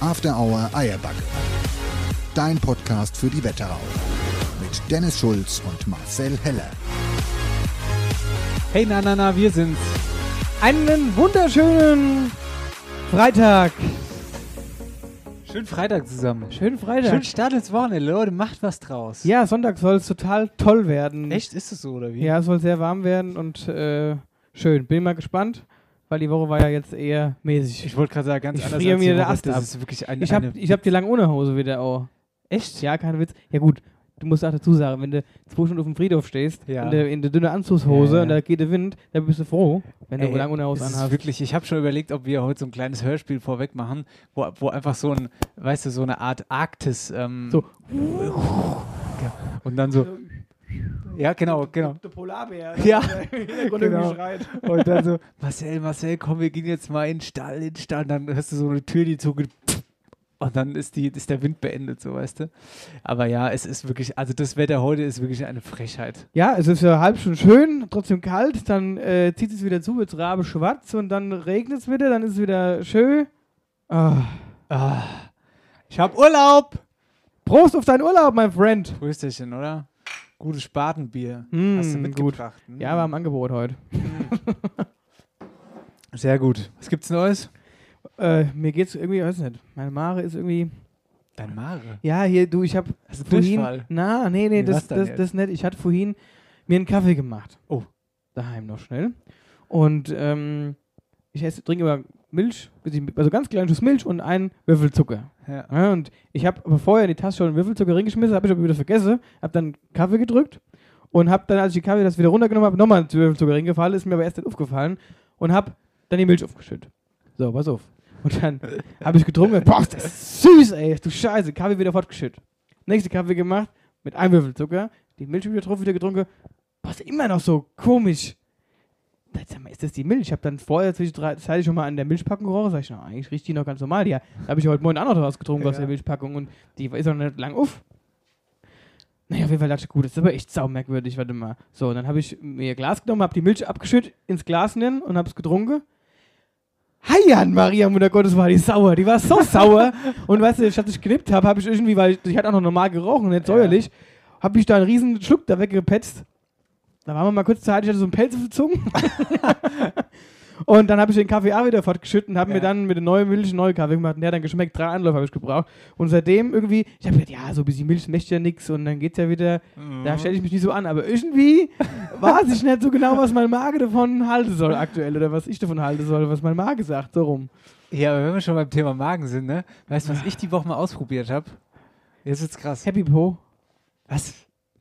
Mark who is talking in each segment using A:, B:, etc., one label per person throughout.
A: After Hour Eierbacke. Dein Podcast für die Wetterau. Mit Dennis Schulz und Marcel Heller.
B: Hey, na, na, na, wir sind's. Einen wunderschönen Freitag. Schönen Freitag zusammen.
C: Schönen Freitag.
B: Schönen Start ins Wochenende, Leute. Macht was draus.
C: Ja, Sonntag soll es total toll werden.
B: Echt? Ist es so, oder wie?
C: Ja, es soll sehr warm werden und äh, schön. Bin mal gespannt, weil die Woche war ja jetzt eher mäßig.
B: Ich wollte gerade sagen, ganz
C: Ich
B: anders
C: friere
B: als
C: mir
B: Woche.
C: Ast ab.
B: ist wirklich ein,
C: ich habe hab die lange Unterhose wieder auch.
B: Echt?
C: Ja, kein Witz. Ja gut, du musst auch dazu sagen, wenn du zwei Stunden auf dem Friedhof stehst,
B: Ja.
C: in der, in der dünnen Anzugshose
B: Ja, ja.
C: und da geht der Wind, dann bist du froh, wenn du
B: Ey,
C: lange Unterhose
B: es ist
C: anhast.
B: wirklich, ich habe schon überlegt, ob wir heute so ein kleines Hörspiel vorweg machen, wo, wo einfach so ein, weißt du, so eine Art Arktis. Ähm,
C: So.
B: Und dann so. Ja, genau, genau.
C: Der Polarbär.
B: Ja,
C: genau.
B: Und dann so, Marcel, Marcel, komm, wir gehen jetzt mal in den Stall, in den Stall. Und dann hörst du so eine Tür, die zugeht. Und dann ist, die, ist der Wind beendet, so weißt du. Aber ja, es ist wirklich, also das Wetter heute ist wirklich eine Frechheit.
C: Ja, es ist ja halb schon schön, trotzdem kalt, dann äh, zieht es wieder zu, wird rabe schwarz und dann regnet es wieder, dann ist es wieder schön. Ah.
B: Ah, ich hab Urlaub!
C: Prost auf deinen Urlaub, mein Friend.
B: Prösterchen, oder? Gutes Spatenbier.
C: Mm,
B: Hast du
C: gut.
B: mitgebracht? Mm.
C: Ja, war im Angebot heute.
B: Sehr gut. Was gibt's Neues?
C: Äh, mir geht's irgendwie, weiß nicht, meine Mare ist irgendwie.
B: Dein Mare.
C: Ja, hier, du, ich hab
B: Hast du
C: vorhin.
B: Durchfall?
C: Na, nee, nee,
B: Wie
C: das, das, das nicht. Ich hatte vorhin mir einen Kaffee gemacht.
B: Oh.
C: Daheim noch schnell. Und ähm, ich esse, trinke immer Milch, also ganz kleinen Schuss Milch und einen Würfel Zucker.
B: Ja.
C: Ja, und ich habe vorher in die Tasse schon einen Würfelzucker reingeschmissen, habe ich aber wieder vergessen, habe dann Kaffee gedrückt und habe dann, als ich die Kaffee das wieder runtergenommen habe, nochmal einen Würfelzucker reingefallen, ist mir aber erst nicht aufgefallen und habe dann die Milch aufgeschüttet. So, pass auf. Und dann habe ich getrunken, boah, ist das süß, ey, du Scheiße, Kaffee wieder fortgeschüttet. Nächste Kaffee gemacht, mit einem Würfelzucker, die Milch wieder drauf, wieder getrunken, boah, ist immer noch so komisch. Sag mal, ist das die Milch? Ich habe dann vorher zwischenzeitlich schon mal an der Milchpackung gerochen. Sag ich, na, eigentlich riecht die noch ganz normal. Die habe ich heute Morgen auch noch draus getrunken aus
B: Ja.
C: der Milchpackung und die ist noch nicht lang auf. Naja, auf jeden Fall dachte ich, gut, das ist aber echt saumerkwürdig, warte mal. So, und dann habe ich mir Glas genommen, habe die Milch abgeschüttet, ins Glas nehmen und habe es getrunken. Heian, Maria, Mutter Gottes, war die sauer. Die war so sauer. Und weißt du, statt ich geknippt habe, habe ich irgendwie, weil ich, ich hatte auch noch normal gerochen, nicht säuerlich, habe ich da einen riesen Schluck da weggepetzt. Da waren wir mal kurz Zeit, ich hatte so einen Pelz auf der Zunge. und dann habe ich den Kaffee auch wieder fortgeschüttet und habe
B: Ja.
C: mir dann mit der neuen Milch einen neuen Kaffee gemacht. Und der hat dann geschmeckt, drei Anläufe habe ich gebraucht. Und seitdem irgendwie, ich habe gedacht, ja, so ein bisschen Milch möchte ja nichts und dann geht's ja wieder, da stelle ich mich nicht so an. Aber irgendwie weiß ich nicht so genau, was mein Magen davon halten soll aktuell oder was ich davon halten soll, was mein Magen sagt, so rum.
B: Ja, aber wenn wir schon beim Thema Magen sind, ne? Weißt du, was ich die Woche mal ausprobiert habe? Jetzt wird's krass.
C: Happy Po.
B: Was?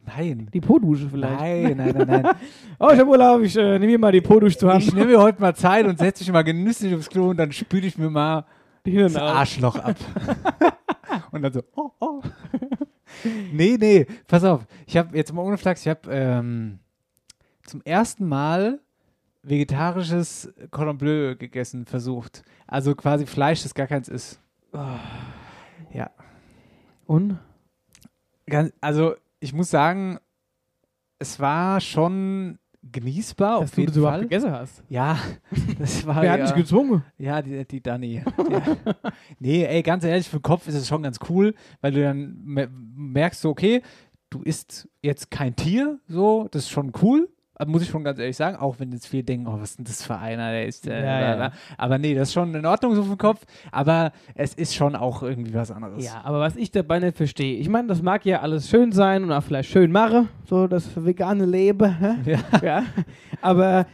B: Nein.
C: Die Po-Dusche vielleicht.
B: Nein, nein, nein, nein.
C: Oh, ich habe Urlaub, ich äh, nehme mir mal die Po-Dusche zur Hand.
B: Ich nehme mir heute mal Zeit und setze mich mal genüsslich aufs Klo und dann spüle ich mir mal das. Arschloch ab. und dann so, oh, oh. nee, nee, pass auf. Ich habe jetzt mal ohne Flachs, ich habe ähm, zum ersten Mal vegetarisches Cordon Bleu gegessen, versucht. Also quasi Fleisch, das gar keins ist. Ja.
C: Und?
B: Ganz, also ich muss sagen, es war schon genießbar
C: Dass
B: auf
C: du
B: jeden
C: das
B: Fall.
C: gegessen hast.
B: Ja, das war
C: Wer hat
B: ja,
C: dich gezwungen?
B: ja die, die Dani. Nee, ey, ganz ehrlich, für den Kopf ist es schon ganz cool, weil du dann me- merkst, so, okay, du isst jetzt kein Tier, so, das ist schon cool. Muss ich schon ganz ehrlich sagen, auch wenn jetzt viele denken, oh, was ist denn das für einer, der ist, äh,
C: Ja, ja,
B: aber nee, das ist schon in Ordnung so vom Kopf, aber es ist schon auch irgendwie was anderes.
C: Ja, aber was ich dabei nicht verstehe, ich meine, das mag ja alles schön sein und auch vielleicht schön mache, so das vegane Leben?
B: Ja.
C: ja. Aber,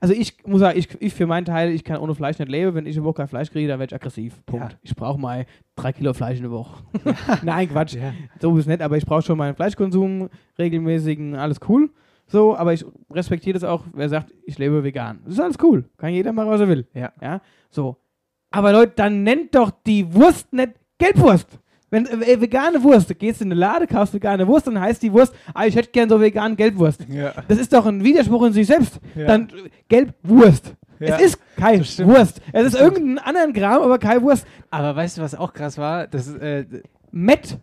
C: also ich muss sagen, ich, ich für meinen Teil, ich kann ohne Fleisch nicht leben. Wenn ich eine Woche kein Fleisch kriege, dann werde ich aggressiv. Punkt.
B: Ja.
C: Ich brauche mal drei Kilo Fleisch in der Woche. Nein, Quatsch.
B: Ja.
C: So ist es nicht, aber ich brauche schon meinen Fleischkonsum, regelmäßigen, alles cool. So, aber ich respektiere das auch, wer sagt, ich lebe vegan. Das ist alles cool. Kann jeder machen, was er will.
B: Ja.
C: Ja, so. Aber Leute, dann nennt doch die Wurst nicht Gelbwurst. Wenn äh, vegane Wurst, du gehst in eine Lade, kaufst vegane Wurst, dann heißt die Wurst, ah, ich hätte gern so vegan Gelbwurst.
B: Ja.
C: Das ist doch ein Widerspruch in sich selbst.
B: Ja.
C: Dann äh, Gelbwurst.
B: Ja.
C: Es ist kein. Wurst. Es ist irgendein anderen Kram, aber kein Wurst.
B: Aber weißt du, was auch krass war? Das ist, äh,
C: Met.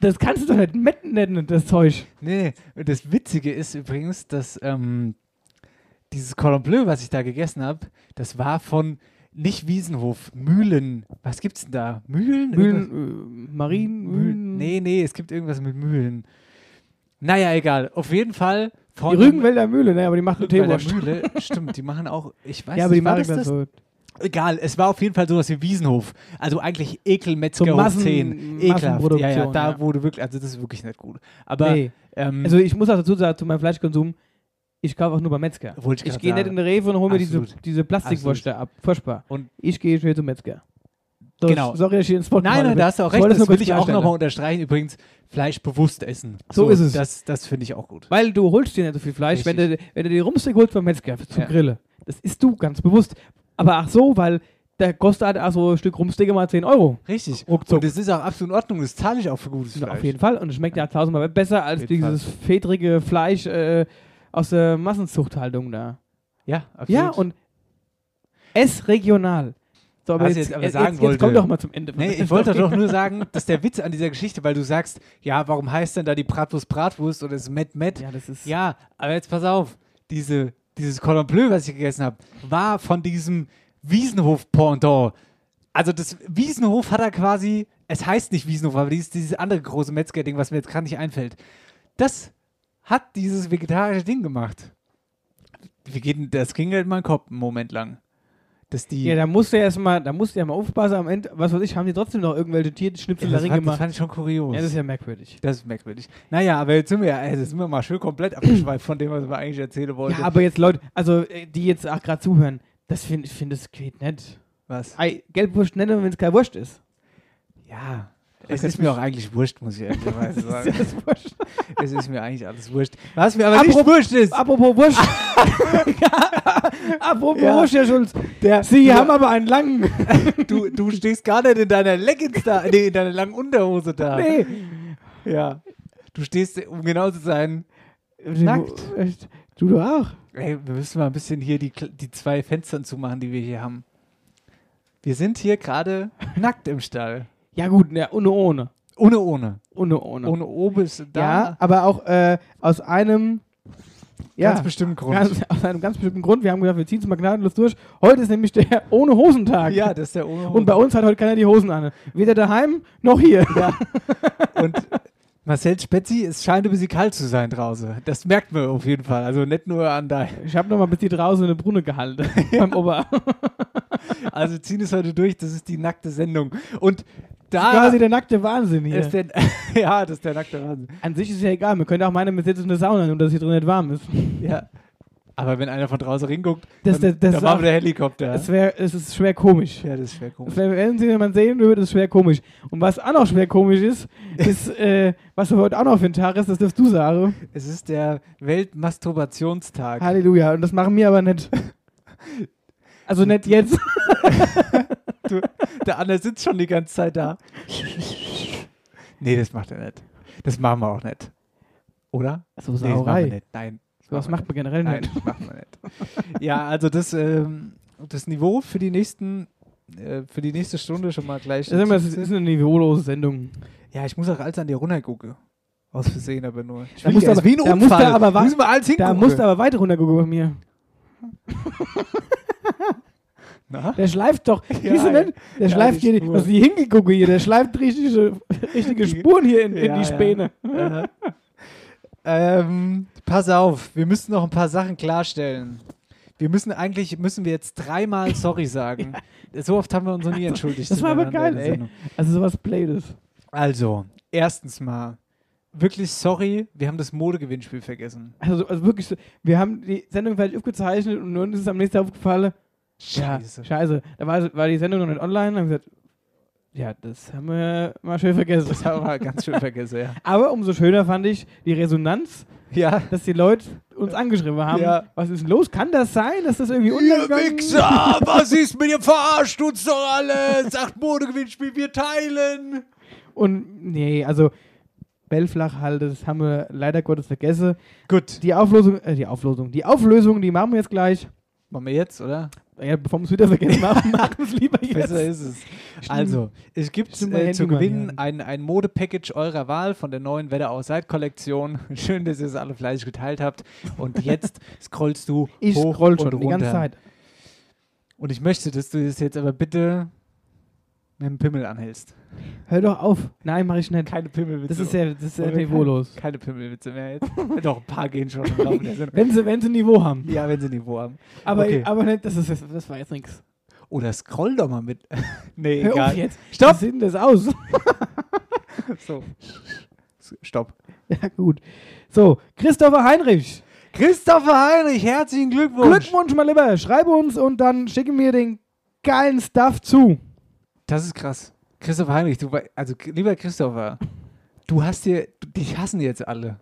C: Das kannst du doch nicht Met nennen, das Zeug.
B: Nee, nee. Und das Witzige ist übrigens, dass ähm, dieses Cordon Bleu, was ich da gegessen habe, das war von nicht Wiesenhof, Mühlen. Was gibt's denn da? Mühlen?
C: Mühlen, äh, Marien,
B: Mühlen. Nee, nee, es gibt irgendwas mit Mühlen. Naja, egal. Auf jeden Fall
C: Die
B: von
C: Rügenwälder Mühle, ne, aber die macht nur
B: Rügenwälder
C: Teewurst.
B: Mühle. Stimmt, die machen auch, ich weiß
C: Ja, aber die
B: nicht,
C: machen
B: das
C: das? so.
B: Egal, es war auf jeden Fall sowas wie Wiesenhof. Also eigentlich Ekelmetzger
C: So
B: hoch
C: Massen-
B: 10. Ekelhaft. Ja, ja, da
C: ja.
B: wurde wirklich, also das ist wirklich nicht gut. Aber
C: Nee.
B: ähm,
C: Also ich muss auch dazu sagen, zu meinem Fleischkonsum, ich kaufe auch nur beim Metzger.
B: Wollte ich
C: Ich gehe nicht in den Rewe und hole mir diese, diese Plastikwurst ab. Furchtbar.
B: Und-
C: ich gehe schnell zum Metzger. So,
B: Genau.
C: Sorry, dass ich den Spot
B: Nein, nein, da hast du auch
C: Ich
B: recht.
C: wollte
B: Das
C: nur
B: will ich auch nochmal unterstreichen. Übrigens, Fleisch bewusst essen.
C: So ist es.
B: Das, das finde ich auch gut.
C: Weil du holst dir nicht so viel Fleisch, wenn du, wenn du die Rumsteak holst beim Metzger zum
B: Ja.
C: Grillen. Das isst du ganz bewusst. Aber ach so, weil der kostet halt auch so ein Stück Rumsteak mal 10 Euro.
B: Richtig.
C: Ruckzuck.
B: Und das ist auch absolut in Ordnung. Das zahle ich auch für gutes
C: Ja,
B: Fleisch.
C: auf jeden Fall. Und es schmeckt ja tausendmal besser als dieses fedrige Fleisch äh, aus der Massenzuchthaltung da.
B: Ja, absolut.
C: Ja, und es regional. So, aber jetzt,
B: jetzt aber
C: jetzt,
B: sagen
C: jetzt,
B: wollte-
C: komm doch mal zum Ende.
B: Nee, ich wollte doch nur sagen, dass der Witz an dieser Geschichte, weil du sagst, ja, warum heißt denn da die Bratwurst Bratwurst oder das Met Met?
C: Ja, das ist.
B: Ja, aber jetzt pass auf, diese, dieses Cordon Bleu, was ich gegessen habe, war von diesem Wiesenhof-Pendant. Also das Wiesenhof hat er quasi, es heißt nicht Wiesenhof, aber dieses, dieses andere große Metzger-Ding, was mir jetzt gerade nicht einfällt. Das hat dieses vegetarische Ding gemacht. Wie geht denn, das ging halt in den Kopf einen Moment lang. Dass die,
C: Ja, da musst du erst mal, da musst du ja mal aufpassen. Am Ende, was weiß ich, haben die trotzdem noch irgendwelche Tierschnipsel
B: Ja,
C: da
B: das, fand, das
C: gemacht.
B: fand ich schon kurios.
C: Ja, das ist ja merkwürdig.
B: Das ist merkwürdig. Naja, aber jetzt sind wir, also sind wir mal schön komplett abgeschweift von dem, was wir eigentlich erzählen wollten.
C: Ja, aber jetzt Leute, also äh, die jetzt auch gerade zuhören, das finde ich, finde das geht nicht.
B: was?
C: Ei, Gelbwurst nennen, wenn es kein Wurst ist.
B: Ja, es ist mir auch eigentlich wurscht, muss ich ehrlicherweise sagen.
C: Das ist Wurst.
B: es ist mir eigentlich alles wurscht. Was mir aber nicht
C: Apropos-
B: wurscht ist,
C: Apropos Wurst. Apropos
B: Ja.
C: Wurst, Herr Schulz.
B: der,
C: Sie
B: du,
C: haben aber einen langen.
B: du, du stehst gar nicht in deiner Leggings da, nee, in deiner langen Unterhose da.
C: nee.
B: Ja. Du stehst, um genau zu sein, Nackt.
C: Echt? Du doch auch.
B: ey, wir müssen mal ein bisschen hier die, die zwei Fenster zumachen, die wir hier haben. Wir sind hier gerade nackt im Stall.
C: Ja gut, ja, ohne ohne.
B: Ohne, ohne.
C: Ohne ohne.
B: Ohne Obis da.
C: Ja, aber auch äh, aus einem ja,
B: Ganz bestimmten Grund.
C: Ganz, aus einem ganz bestimmten Grund. Wir haben gedacht, wir ziehen es mal gnadenlos durch. Heute ist nämlich der ohne Hosentag.
B: ja, das ist der ohne
C: Und bei uns hat heute keiner die Hosen an. Weder daheim noch hier.
B: Ja. Und Marcel Spetzi, es scheint ein bisschen kalt zu sein draußen. Das merkt man auf jeden Fall. Also nicht nur an dein.
C: Ich habe noch mal bis die draußen eine Brunne gehalten beim Ober.
B: Also ziehen es heute durch, das ist die nackte Sendung. Und da
C: Quasi der nackte Wahnsinn hier.
B: ist der, ja, das ist der nackte Wahnsinn.
C: An sich ist ja egal. Wir können auch meinen, wir sitzen in der Sauna, nur dass hier drin nicht warm ist.
B: Ja. Aber wenn einer von draußen hinguckt,
C: Das-
B: dann,
C: das- das ist
B: wir der Helikopter.
C: Es, wär, es ist schwer komisch.
B: ja, das ist schwer komisch.
C: Wär, wenn Sie jemand sehen würde, das ist schwer komisch. Und was auch noch schwer komisch ist, ist, äh, was heute auch noch für ein Tag ist, das darfst du sagen.
B: Es ist der Weltmasturbationstag.
C: Halleluja. Und das machen wir aber nicht. Also nicht jetzt.
B: Du, der Anne sitzt schon die ganze Zeit da. nee, das macht er nicht. Das machen wir auch nicht. Oder?
C: So
B: Nee, das machen wir nicht. Nein. das
C: Was macht man generell
B: Nein,
C: nicht.
B: das machen wir nicht. ja, also das, ähm, das Niveau für die nächsten, äh, für die nächste Stunde schon mal gleich.
C: Das ist, ist eine niveaulose Sendung.
B: ja, ich muss auch alles an dir runtergucken. Aus Versehen aber nur. Ich
C: Da
B: ist
C: aber-
B: wie ein
C: da
B: Unfall.
C: du aber Da musst du aber weiter runtergucken bei mir.
B: Na?
C: Der schleift doch.
B: Ja,
C: Siehst du
B: ja.
C: nicht? Der
B: Ja,
C: schleift hier,
B: Spur.
C: was die hingegucke hier, der schleift richtige, richtige Spuren hier in, in
B: Ja,
C: die
B: ja.
C: Späne.
B: Aha. Ähm, pass auf, wir müssen noch ein paar Sachen klarstellen. Wir müssen eigentlich, müssen wir jetzt dreimal sorry sagen. So oft haben wir uns noch nie entschuldigt.
C: Das war aber geil, ey.
B: Sendung.
C: Also sowas Blades.
B: Also, erstens mal, wirklich sorry, wir haben das Modegewinnspiel vergessen.
C: Also, also wirklich, wir haben die Sendung fertig aufgezeichnet und uns ist am nächsten Tag aufgefallen,
B: Scheiße.
C: Ja, scheiße. Da war, war die Sendung noch nicht online. Dann haben gesagt, ja, das haben wir mal schön vergessen.
B: Das haben wir ganz schön vergessen, ja.
C: Aber umso schöner fand ich die Resonanz,
B: Ja.
C: dass die Leute uns angeschrieben haben.
B: Ja.
C: Was ist denn los? Kann das sein, dass das irgendwie
B: Ihr
C: untergegangen
B: Wichser, was ist mit ihr? Verarscht uns doch alle. Sagt Modegewinnspiel, wir teilen.
C: Und nee, also Bellflach halt, das haben wir leider Gottes vergessen.
B: Gut.
C: Die Auflösung, äh, die Auflösung, die Auflösung, die machen wir jetzt gleich.
B: Machen wir jetzt, oder?
C: Ja, bevor wir es wieder vergessen machen, machen wir es lieber jetzt.
B: Besser ist es. Also, es gibt äh, zu gewinnen
C: hier.
B: ein, ein Modepackage eurer Wahl von der neuen Wetter aus Kollektion. Schön, dass ihr es alle fleißig geteilt habt. Und jetzt scrollst du
C: Ich
B: hoch
C: scroll schon
B: und
C: die ganze
B: runter.
C: Zeit.
B: Und ich möchte, dass du das jetzt aber bitte mit dem Pimmel anhältst.
C: Hör doch auf. Nein, mache ich nicht.
B: Keine Pimmelwitze.
C: Das ist ja, das ist ja niveaulos.
B: Keine, keine Pimmelwitze mehr jetzt. Doch, ein paar gehen schon.
C: Wenn sie, wenn sie Niveau haben.
B: Ja, wenn sie Niveau haben.
C: Aber,
B: Okay.
C: aber nicht, das, ist, das war jetzt nichts.
B: Oder scroll doch mal mit. nee,
C: Hör
B: egal.
C: auf jetzt.
B: Stopp!
C: Wie sieht denn das aus?
B: So. Stopp.
C: ja, gut. So, Christopher Heinrich.
B: Christopher Heinrich, herzlichen Glückwunsch.
C: Glückwunsch, mal lieber. Schreib uns und dann schicke mir den geilen Stuff zu.
B: Das ist krass. Christopher Heinrich, du, also lieber Christopher, du hast dir, dich hassen jetzt alle.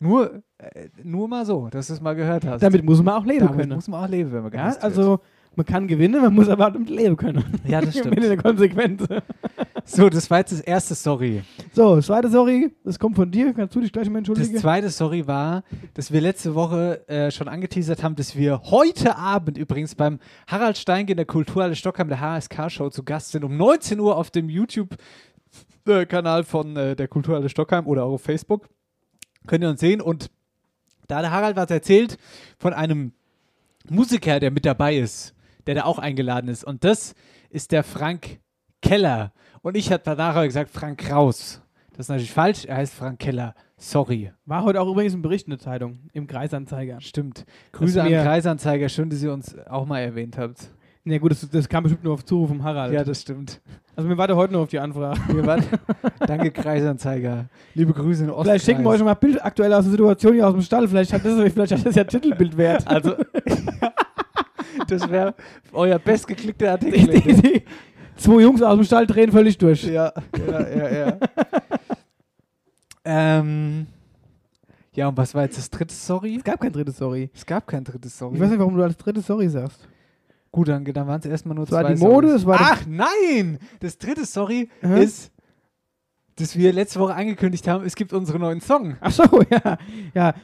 B: Nur, äh, nur mal so, dass du es mal gehört hast.
C: Damit muss man auch leben
B: Damit
C: können.
B: muss man auch leben, wenn man
C: Ja,
B: gehasst
C: also man kann gewinnen, man muss aber auch damit leben können.
B: wird. Ja, das
C: Mit
B: stimmt.
C: der Konsequenz.
B: so, das war jetzt das erste Sorry.
C: So, zweite Sorry, das kommt von dir. Kannst du dich gleich mal
B: Das
C: entschuldigen?
B: zweite Sorry war, dass wir letzte Woche äh, schon angeteasert haben, dass wir heute Abend übrigens beim Harald Steinke in der Kulturhalle Stockheim, der HSK-Show, zu Gast sind. Um 19 Uhr auf dem YouTube-Kanal von äh, der Kulturhalle Stockheim oder auch auf Facebook. Könnt ihr uns sehen. Und da hat der Harald was erzählt von einem Musiker, der mit dabei ist, der da auch eingeladen ist. Und das ist der Frank Keller. Und ich habe danach gesagt, Frank Kraus. Das ist natürlich falsch. Er heißt Frank Keller. Sorry.
C: War heute auch übrigens ein Bericht in der Zeitung, im Kreisanzeiger.
B: Stimmt. Grüße an Kreisanzeiger. Schön, dass ihr uns auch mal erwähnt habt.
C: Na gut, das, das kam bestimmt nur auf Zuruf vom Harald.
B: Ja, das stimmt.
C: also wir warten heute nur auf die Anfrage.
B: Wir danke, Kreisanzeiger. Liebe Grüße in Ostkreis.
C: Vielleicht schicken wir euch mal Bild aktuell aus der Situation hier aus dem Stall. Vielleicht hat das, vielleicht hat das ja Titelbild wert.
B: Also, das wäre euer bestgeklickter
C: Die,
B: Artikel.
C: die, die, zwei Jungs aus dem Stall drehen völlig durch.
B: Ja, ja, ja, ja. ähm, ja, und was war jetzt das dritte Sorry?
C: Es gab kein drittes Sorry.
B: Es gab kein drittes Sorry.
C: Ich weiß nicht, warum du als drittes Sorry sagst.
B: Gut, dann, dann waren es erstmal nur
C: Es war
B: zwei
C: die Mode,
B: Sorrys.
C: es war
B: Ach nein! Das dritte Sorry
C: Hä?
B: ist, dass wir letzte Woche angekündigt haben, es gibt unseren neuen Song.
C: Ach so, ja. Ja.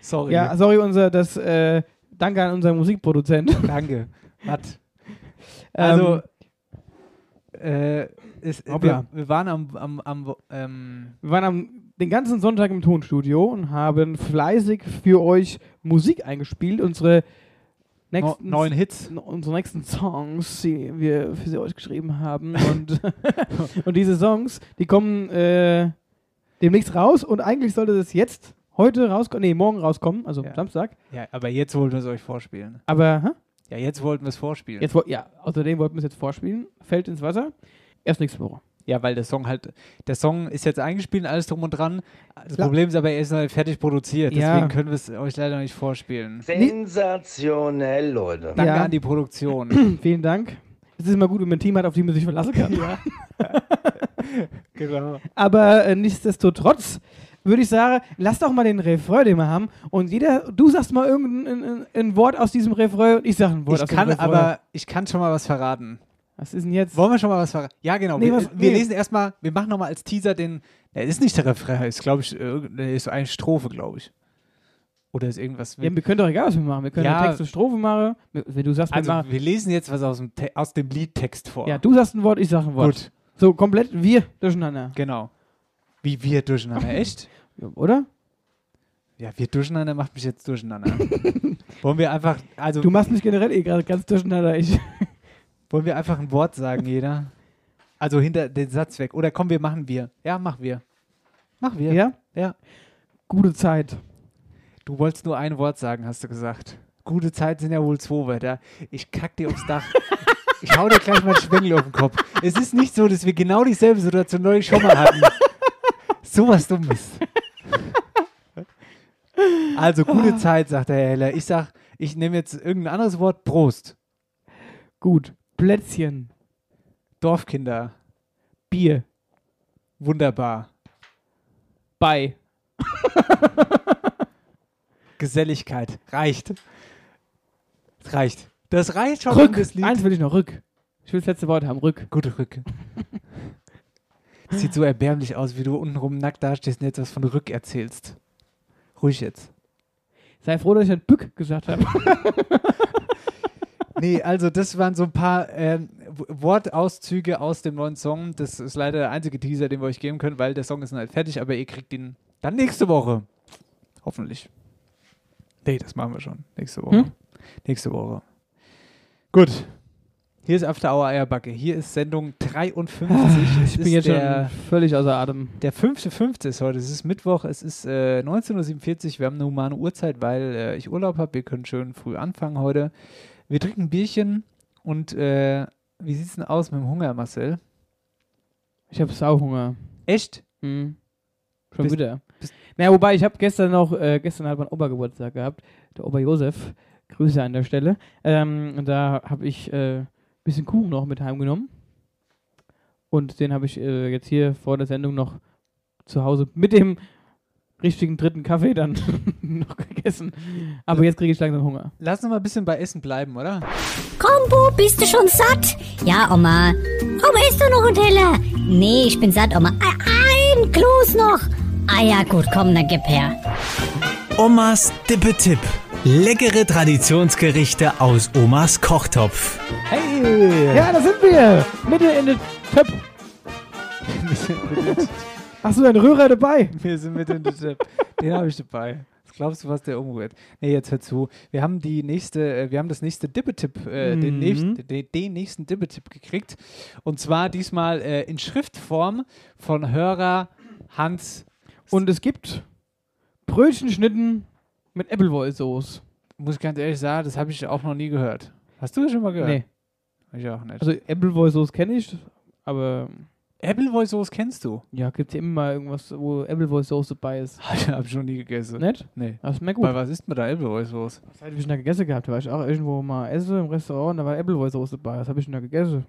B: Sorry.
C: Ja, sorry, unser, das, äh, danke an unseren Musikproduzent.
B: Danke. Hat. Also, äh, es, wir, wir waren am, am, am ähm,
C: Wir waren am, den ganzen Sonntag im Tonstudio und haben fleißig für euch Musik eingespielt. Unsere
B: no,
C: nächsten,
B: neuen Hits.
C: unsere nächsten Songs, die wir für sie euch geschrieben haben. und, und diese Songs, die kommen äh, demnächst raus und eigentlich sollte das jetzt heute rauskommen, nee, morgen rauskommen, also
B: Ja.
C: Samstag.
B: Ja, aber jetzt wollten wir es euch vorspielen.
C: Aber, hä?
B: Ja, jetzt wollten wir es vorspielen.
C: Jetzt, ja, außerdem wollten wir es jetzt vorspielen. Fällt ins Wasser. Erst nächste Woche.
B: Ja, weil der Song halt, der Song ist jetzt eingespielt, alles drum und dran. Das
C: Ja.
B: Problem ist aber, er ist noch nicht fertig produziert.
C: Ja.
B: Deswegen können wir es euch leider nicht vorspielen.
D: Sensationell, Leute.
B: Danke
C: Ja.
B: an die Produktion.
C: Vielen Dank. Es ist immer gut, wenn man ein Team hat, auf die man sich verlassen kann.
B: genau.
C: Aber äh, nichtsdestotrotz würde ich sagen, lass doch mal den Refrain, den wir haben. Und jeder, du sagst mal irgendein ein, ein Wort aus diesem Refrain und ich sage ein Wort
B: Ich
C: aus
B: kann
C: dem Refrain.
B: aber, ich kann schon mal was verraten.
C: Was ist denn jetzt?
B: Wollen wir schon mal was verraten? Ja, genau.
C: Nee,
B: wir
C: was-
B: wir
C: nee.
B: lesen erstmal, wir machen nochmal als Teaser den, der ist nicht der Refrain, ist glaube ich, ist eine Strophe, glaube ich. Oder ist irgendwas.
C: Ja, wir können doch egal, was wir machen. Wir können
B: Ja.
C: Text und Strophe machen. Wenn du sagst, wir
B: also,
C: machen.
B: wir lesen jetzt was aus dem, aus dem Liedtext vor.
C: Ja, du sagst ein Wort, ich sag ein Wort.
B: Gut,
C: So komplett wir durcheinander.
B: genau. Wie wir durcheinander, echt?
C: Ja, Oder?
B: Ja, wir durcheinander macht mich jetzt durcheinander. wollen wir einfach, also,
C: Du machst mich generell eh gerade ganz durcheinander. Ich.
B: wollen wir einfach ein Wort sagen, jeder? Also hinter den Satz weg. Oder komm, wir machen wir. Ja, mach wir. Mach wir.
C: Ja?
B: Ja.
C: Gute Zeit.
B: Du wolltest nur ein Wort sagen, hast du gesagt. Gute Zeit sind ja wohl zwei Wörter. Ich kack dir aufs Dach. Ich hau dir gleich mal einen Schwengel auf den Kopf. Es ist nicht so, dass wir genau dieselbe Situation neulich schon mal hatten. So was Dummes. Also, gute Zeit, sagt der Herr Heller. Ich sag, ich nehme jetzt irgendein anderes Wort. Prost.
C: Gut. Plätzchen.
B: Dorfkinder.
C: Bier.
B: Wunderbar.
C: Bei.
B: Geselligkeit. Reicht. Es reicht. Das reicht schon.
C: Rück.
B: Das.
C: Eins will ich noch. Rück. Ich will das letzte Wort haben. Rück.
B: Gute Rücke. Sieht so erbärmlich aus, wie du untenrum nackt dastehst und jetzt was von Rück erzählst. Ruhig jetzt.
C: Sei froh, dass ich ein Bück gesagt habe.
B: Nee, also das waren so ein paar ähm, Wortauszüge aus dem neuen Song. Das ist leider der einzige Teaser, den wir euch geben können, weil der Song ist noch nicht fertig, aber ihr kriegt ihn dann nächste Woche. Hoffentlich. Nee, das machen wir schon. Nächste Woche.
C: Hm?
B: Nächste Woche. Gut. Hier ist After Hour Eierbacke. Hier ist Sendung 53. Es
C: Ah, ich bin jetzt
B: der,
C: schon völlig außer Atem.
B: Der 5.5. ist heute. Es ist Mittwoch. Es ist äh, 19.47 Uhr. Wir haben eine humane Uhrzeit, weil äh, ich Urlaub habe. Wir können schön früh anfangen heute. Wir trinken ein Bierchen und äh, wie sieht es denn aus mit dem Hunger, Marcel?
C: Ich habe Sauhunger.
B: Echt?
C: Mhm. Schon
B: Bist-
C: wieder.
B: bist-
C: naja, wobei, ich habe gestern noch, äh, gestern hat mein Obergeburtstag gehabt, der Ober Josef. Grüße an der Stelle. Ähm, und da habe ich äh, bisschen Kuchen noch mit heimgenommen. Und den habe ich äh, jetzt hier vor der Sendung noch zu Hause mit dem richtigen dritten Kaffee dann noch gegessen. Aber jetzt kriege ich langsam Hunger.
B: Lass uns mal ein bisschen bei Essen bleiben, oder?
E: Kombo, bist du schon satt? Ja, Oma. Oma, isst du noch einen Teller? Nee, ich bin satt, Oma. Ah, Ein Kloß noch. Ah ja, gut, komm, dann gib her.
F: Omas Dippe-Tipp. Leckere Traditionsgerichte aus Omas Kochtopf.
B: Hey!
C: Ja, da sind wir! Mitte in den Töpf. Hast du deinen Rührer dabei?
B: Wir sind mit in der Tipp. Den habe ich dabei. Was glaubst du, was der umrührt? Nee, jetzt hör zu. Wir haben die nächste, äh, wir haben das nächste Dippetipp, äh, den,
C: Mhm.
B: nächsten, den, den nächsten Dippetipp gekriegt. Und zwar diesmal äh, in Schriftform von Hörer Hans.
C: Und es gibt Brötchenschnitten mit Appleboy-Sauce.
B: Muss ich ganz ehrlich sagen, das habe ich auch noch nie gehört. Hast du das schon mal gehört?
C: Nee.
B: Ich auch nicht.
C: Also Appleboy-Sauce kenne ich, aber
B: Appleboy-Sauce kennst du?
C: ja, gibt es ja immer mal irgendwas, wo Appleboy-Sauce dabei ist.
B: Ich habe schon nie gegessen.
C: Nicht?
B: Nee.
C: Das ist mir gut.
B: Bei was isst man da Appleboy-Sauce?
C: Was habe ich denn da gegessen gehabt? Da war ich auch irgendwo mal essen im Restaurant da war Appleboy-Sauce dabei. Was habe ich denn da gegessen?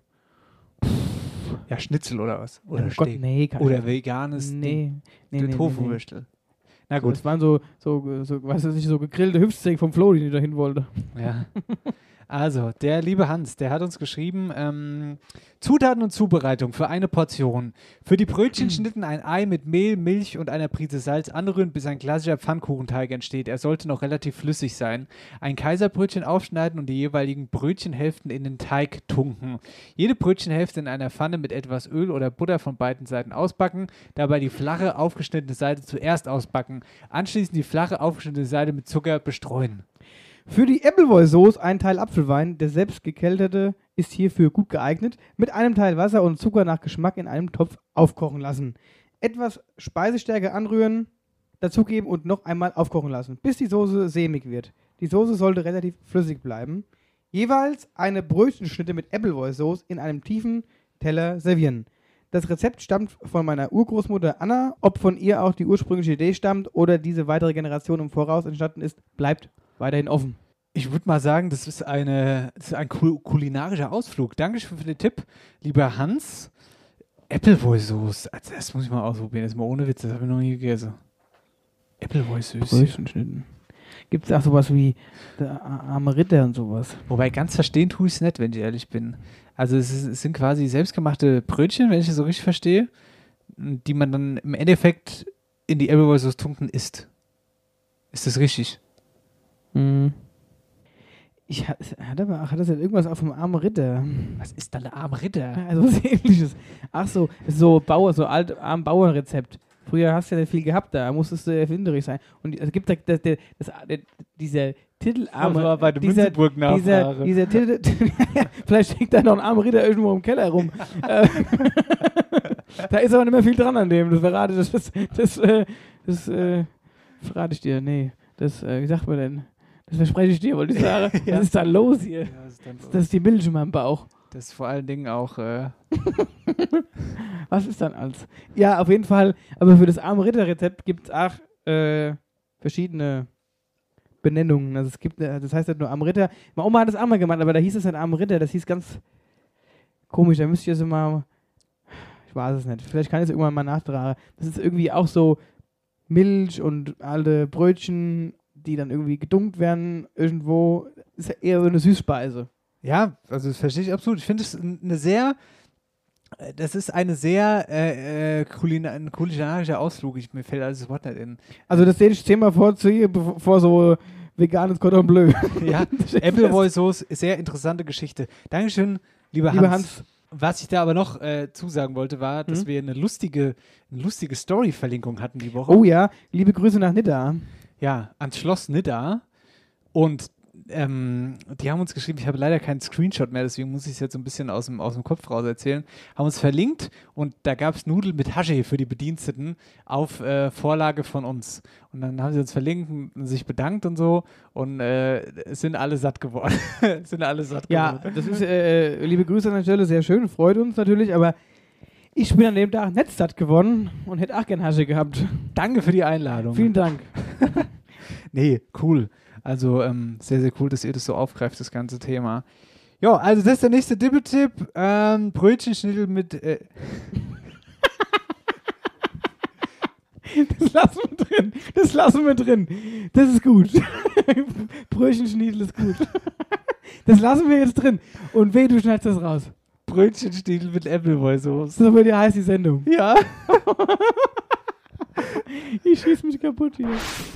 B: Ja, Schnitzel oder was? Oder
C: oh Gott, nee.
B: Oder
C: ich-
B: veganes
C: Nee.
B: Ding.
C: Nee, nee, nee,
B: Tofu-Würstel. Na
C: nee.
B: gut.
C: Das waren so, so, so, weißt du nicht, so gegrillte Hüftsteak vom Flo, die ich dahin wollte.
B: Ja. Also, der liebe Hans, der hat uns geschrieben, ähm, Zutaten und Zubereitung für eine Portion. Für die Brötchenschnitten ein Ei mit Mehl, Milch und einer Prise Salz anrühren, bis ein klassischer Pfannkuchenteig entsteht. Er sollte noch relativ flüssig sein. Ein Kaiserbrötchen aufschneiden und die jeweiligen Brötchenhälften in den Teig tunken. Jede Brötchenhälfte in einer Pfanne mit etwas Öl oder Butter von beiden Seiten ausbacken. Dabei die flache, aufgeschnittene Seite zuerst ausbacken. Anschließend die flache, aufgeschnittene Seite mit Zucker bestreuen.
C: Für die Appleboy-Sauce ein Teil Apfelwein, der selbst gekelterte, ist hierfür gut geeignet. Mit einem Teil Wasser und Zucker nach Geschmack in einem Topf aufkochen lassen. Etwas Speisestärke anrühren, dazugeben und noch einmal aufkochen lassen, bis die Soße sämig wird. Die Soße sollte relativ flüssig bleiben. Jeweils eine Brötchenschnitte mit Appleboy-Sauce in einem tiefen Teller servieren. Das Rezept stammt von meiner Urgroßmutter Anna. Ob von ihr auch die ursprüngliche Idee stammt oder diese weitere Generation im Voraus entstanden ist, bleibt weiterhin offen.
B: Ich würde mal sagen, das ist, eine, das ist ein kul kulinarischer Ausflug. Dankeschön für den Tipp, lieber Hans. Appleboy-Sauce. Also das muss ich mal ausprobieren. Das ist mal ohne Witz, das habe ich noch nie gegessen. Appleboy-Süß.
C: Brötchenschnitten. Gibt es auch sowas wie der arme Ritter und sowas?
B: Wobei ganz verstehen tue ich es nicht, wenn ich ehrlich bin. Also es, ist, es sind quasi selbstgemachte Brötchen, wenn ich es so richtig verstehe, die man dann im Endeffekt in die Appleboy-Sauce tunken isst. Ist das richtig?
C: Mhm. Ich ha- hat aber hat das jetzt irgendwas auf dem armen Ritter?
B: Was ist da der arme Ritter?
C: Also was ähnliches. Ach so, so Bauer, so alt arm Bauernrezept. Früher hast du ja nicht viel gehabt, da musstest du erfinderisch sein. Und es gibt da das, das, das, dieser Titelarme,
B: Das war bei der
C: dieser, dieser, dieser Titel, vielleicht steckt da noch ein armer Ritter irgendwo im Keller rum. Äh, da ist aber nicht mehr viel dran an dem, das verrate ich. Das, das, das, äh, Das äh, verrate ich dir. Nee, das, wie sagt man denn? Das verspreche ich dir, wollte ich sagen.
B: Ja.
C: Was ist da los hier?
B: Ja, das, ist dann,
C: Das ist die Milch in meinem Bauch.
B: das ist vor allen Dingen auch. Äh,
C: Was ist dann alles? Ja, auf jeden Fall. Aber für das arme Ritterrezept gibt es auch äh, verschiedene Benennungen. Also es gibt, äh, das heißt halt nur arme Ritter. Meine Oma hat das auch mal gemacht, aber da hieß es nicht arme Ritter. Das hieß ganz komisch. Da müsste ich jetzt mal, ich weiß es nicht. Vielleicht kann ich es irgendwann mal nachtragen. Das ist irgendwie auch so Milch und alte Brötchen, die dann irgendwie gedunkt werden irgendwo. Ist ja eher so eine Süßspeise.
B: ja, also das verstehe ich absolut. Ich finde es eine sehr. äh, Das ist eine sehr äh, äh, kulina ein kulinarischer Ausflug. Ich, mir fällt alles das Wort nicht in.
C: Also das sehe ich zehnmal vor, zu- bevor so veganes Cordon Bleu.
B: Ja, Appleboy Sauce, sehr interessante Geschichte. Dankeschön, lieber,
C: Lieber
B: Hans.
C: Hans.
B: Was ich da aber noch äh, zusagen wollte, war, dass
C: Mhm.
B: wir eine lustige, eine lustige Story-Verlinkung hatten die Woche.
C: Oh ja, liebe Grüße nach Nidda.
B: Ja, ans Schloss Nidda. Und ähm, die haben uns geschrieben, ich habe leider keinen Screenshot mehr, deswegen muss ich es jetzt so ein bisschen aus dem, aus dem Kopf raus erzählen. Haben uns verlinkt und da gab es Nudeln mit Hasche für die Bediensteten auf äh, Vorlage von uns. Und dann haben sie uns verlinkt und sich bedankt und so und äh, es sind alle satt geworden. Sind alle satt
C: Ja,
B: geworden.
C: das ist, äh, liebe Grüße an der Stelle, sehr schön, freut uns natürlich, aber ich bin an dem Tag nicht satt geworden und hätte auch gern Hasche gehabt.
B: Danke für die Einladung.
C: Vielen Dank.
B: Nee, cool. Also ähm, sehr, sehr cool, dass ihr das so aufgreift, das ganze Thema. Ja, also das ist der nächste Dippetipp. Ähm, Brötchenschnittel mit. Äh,
C: Das lassen wir drin. Das lassen wir drin. Das ist gut. Brötchenschniedel ist gut. Das lassen wir jetzt drin. Und weh, du schneidest das raus.
B: Brötchenschnittel mit Appleboy-Sauce.
C: So wird ja heißt die Sendung.
B: Ja.
C: Ich schieß mich kaputt hier.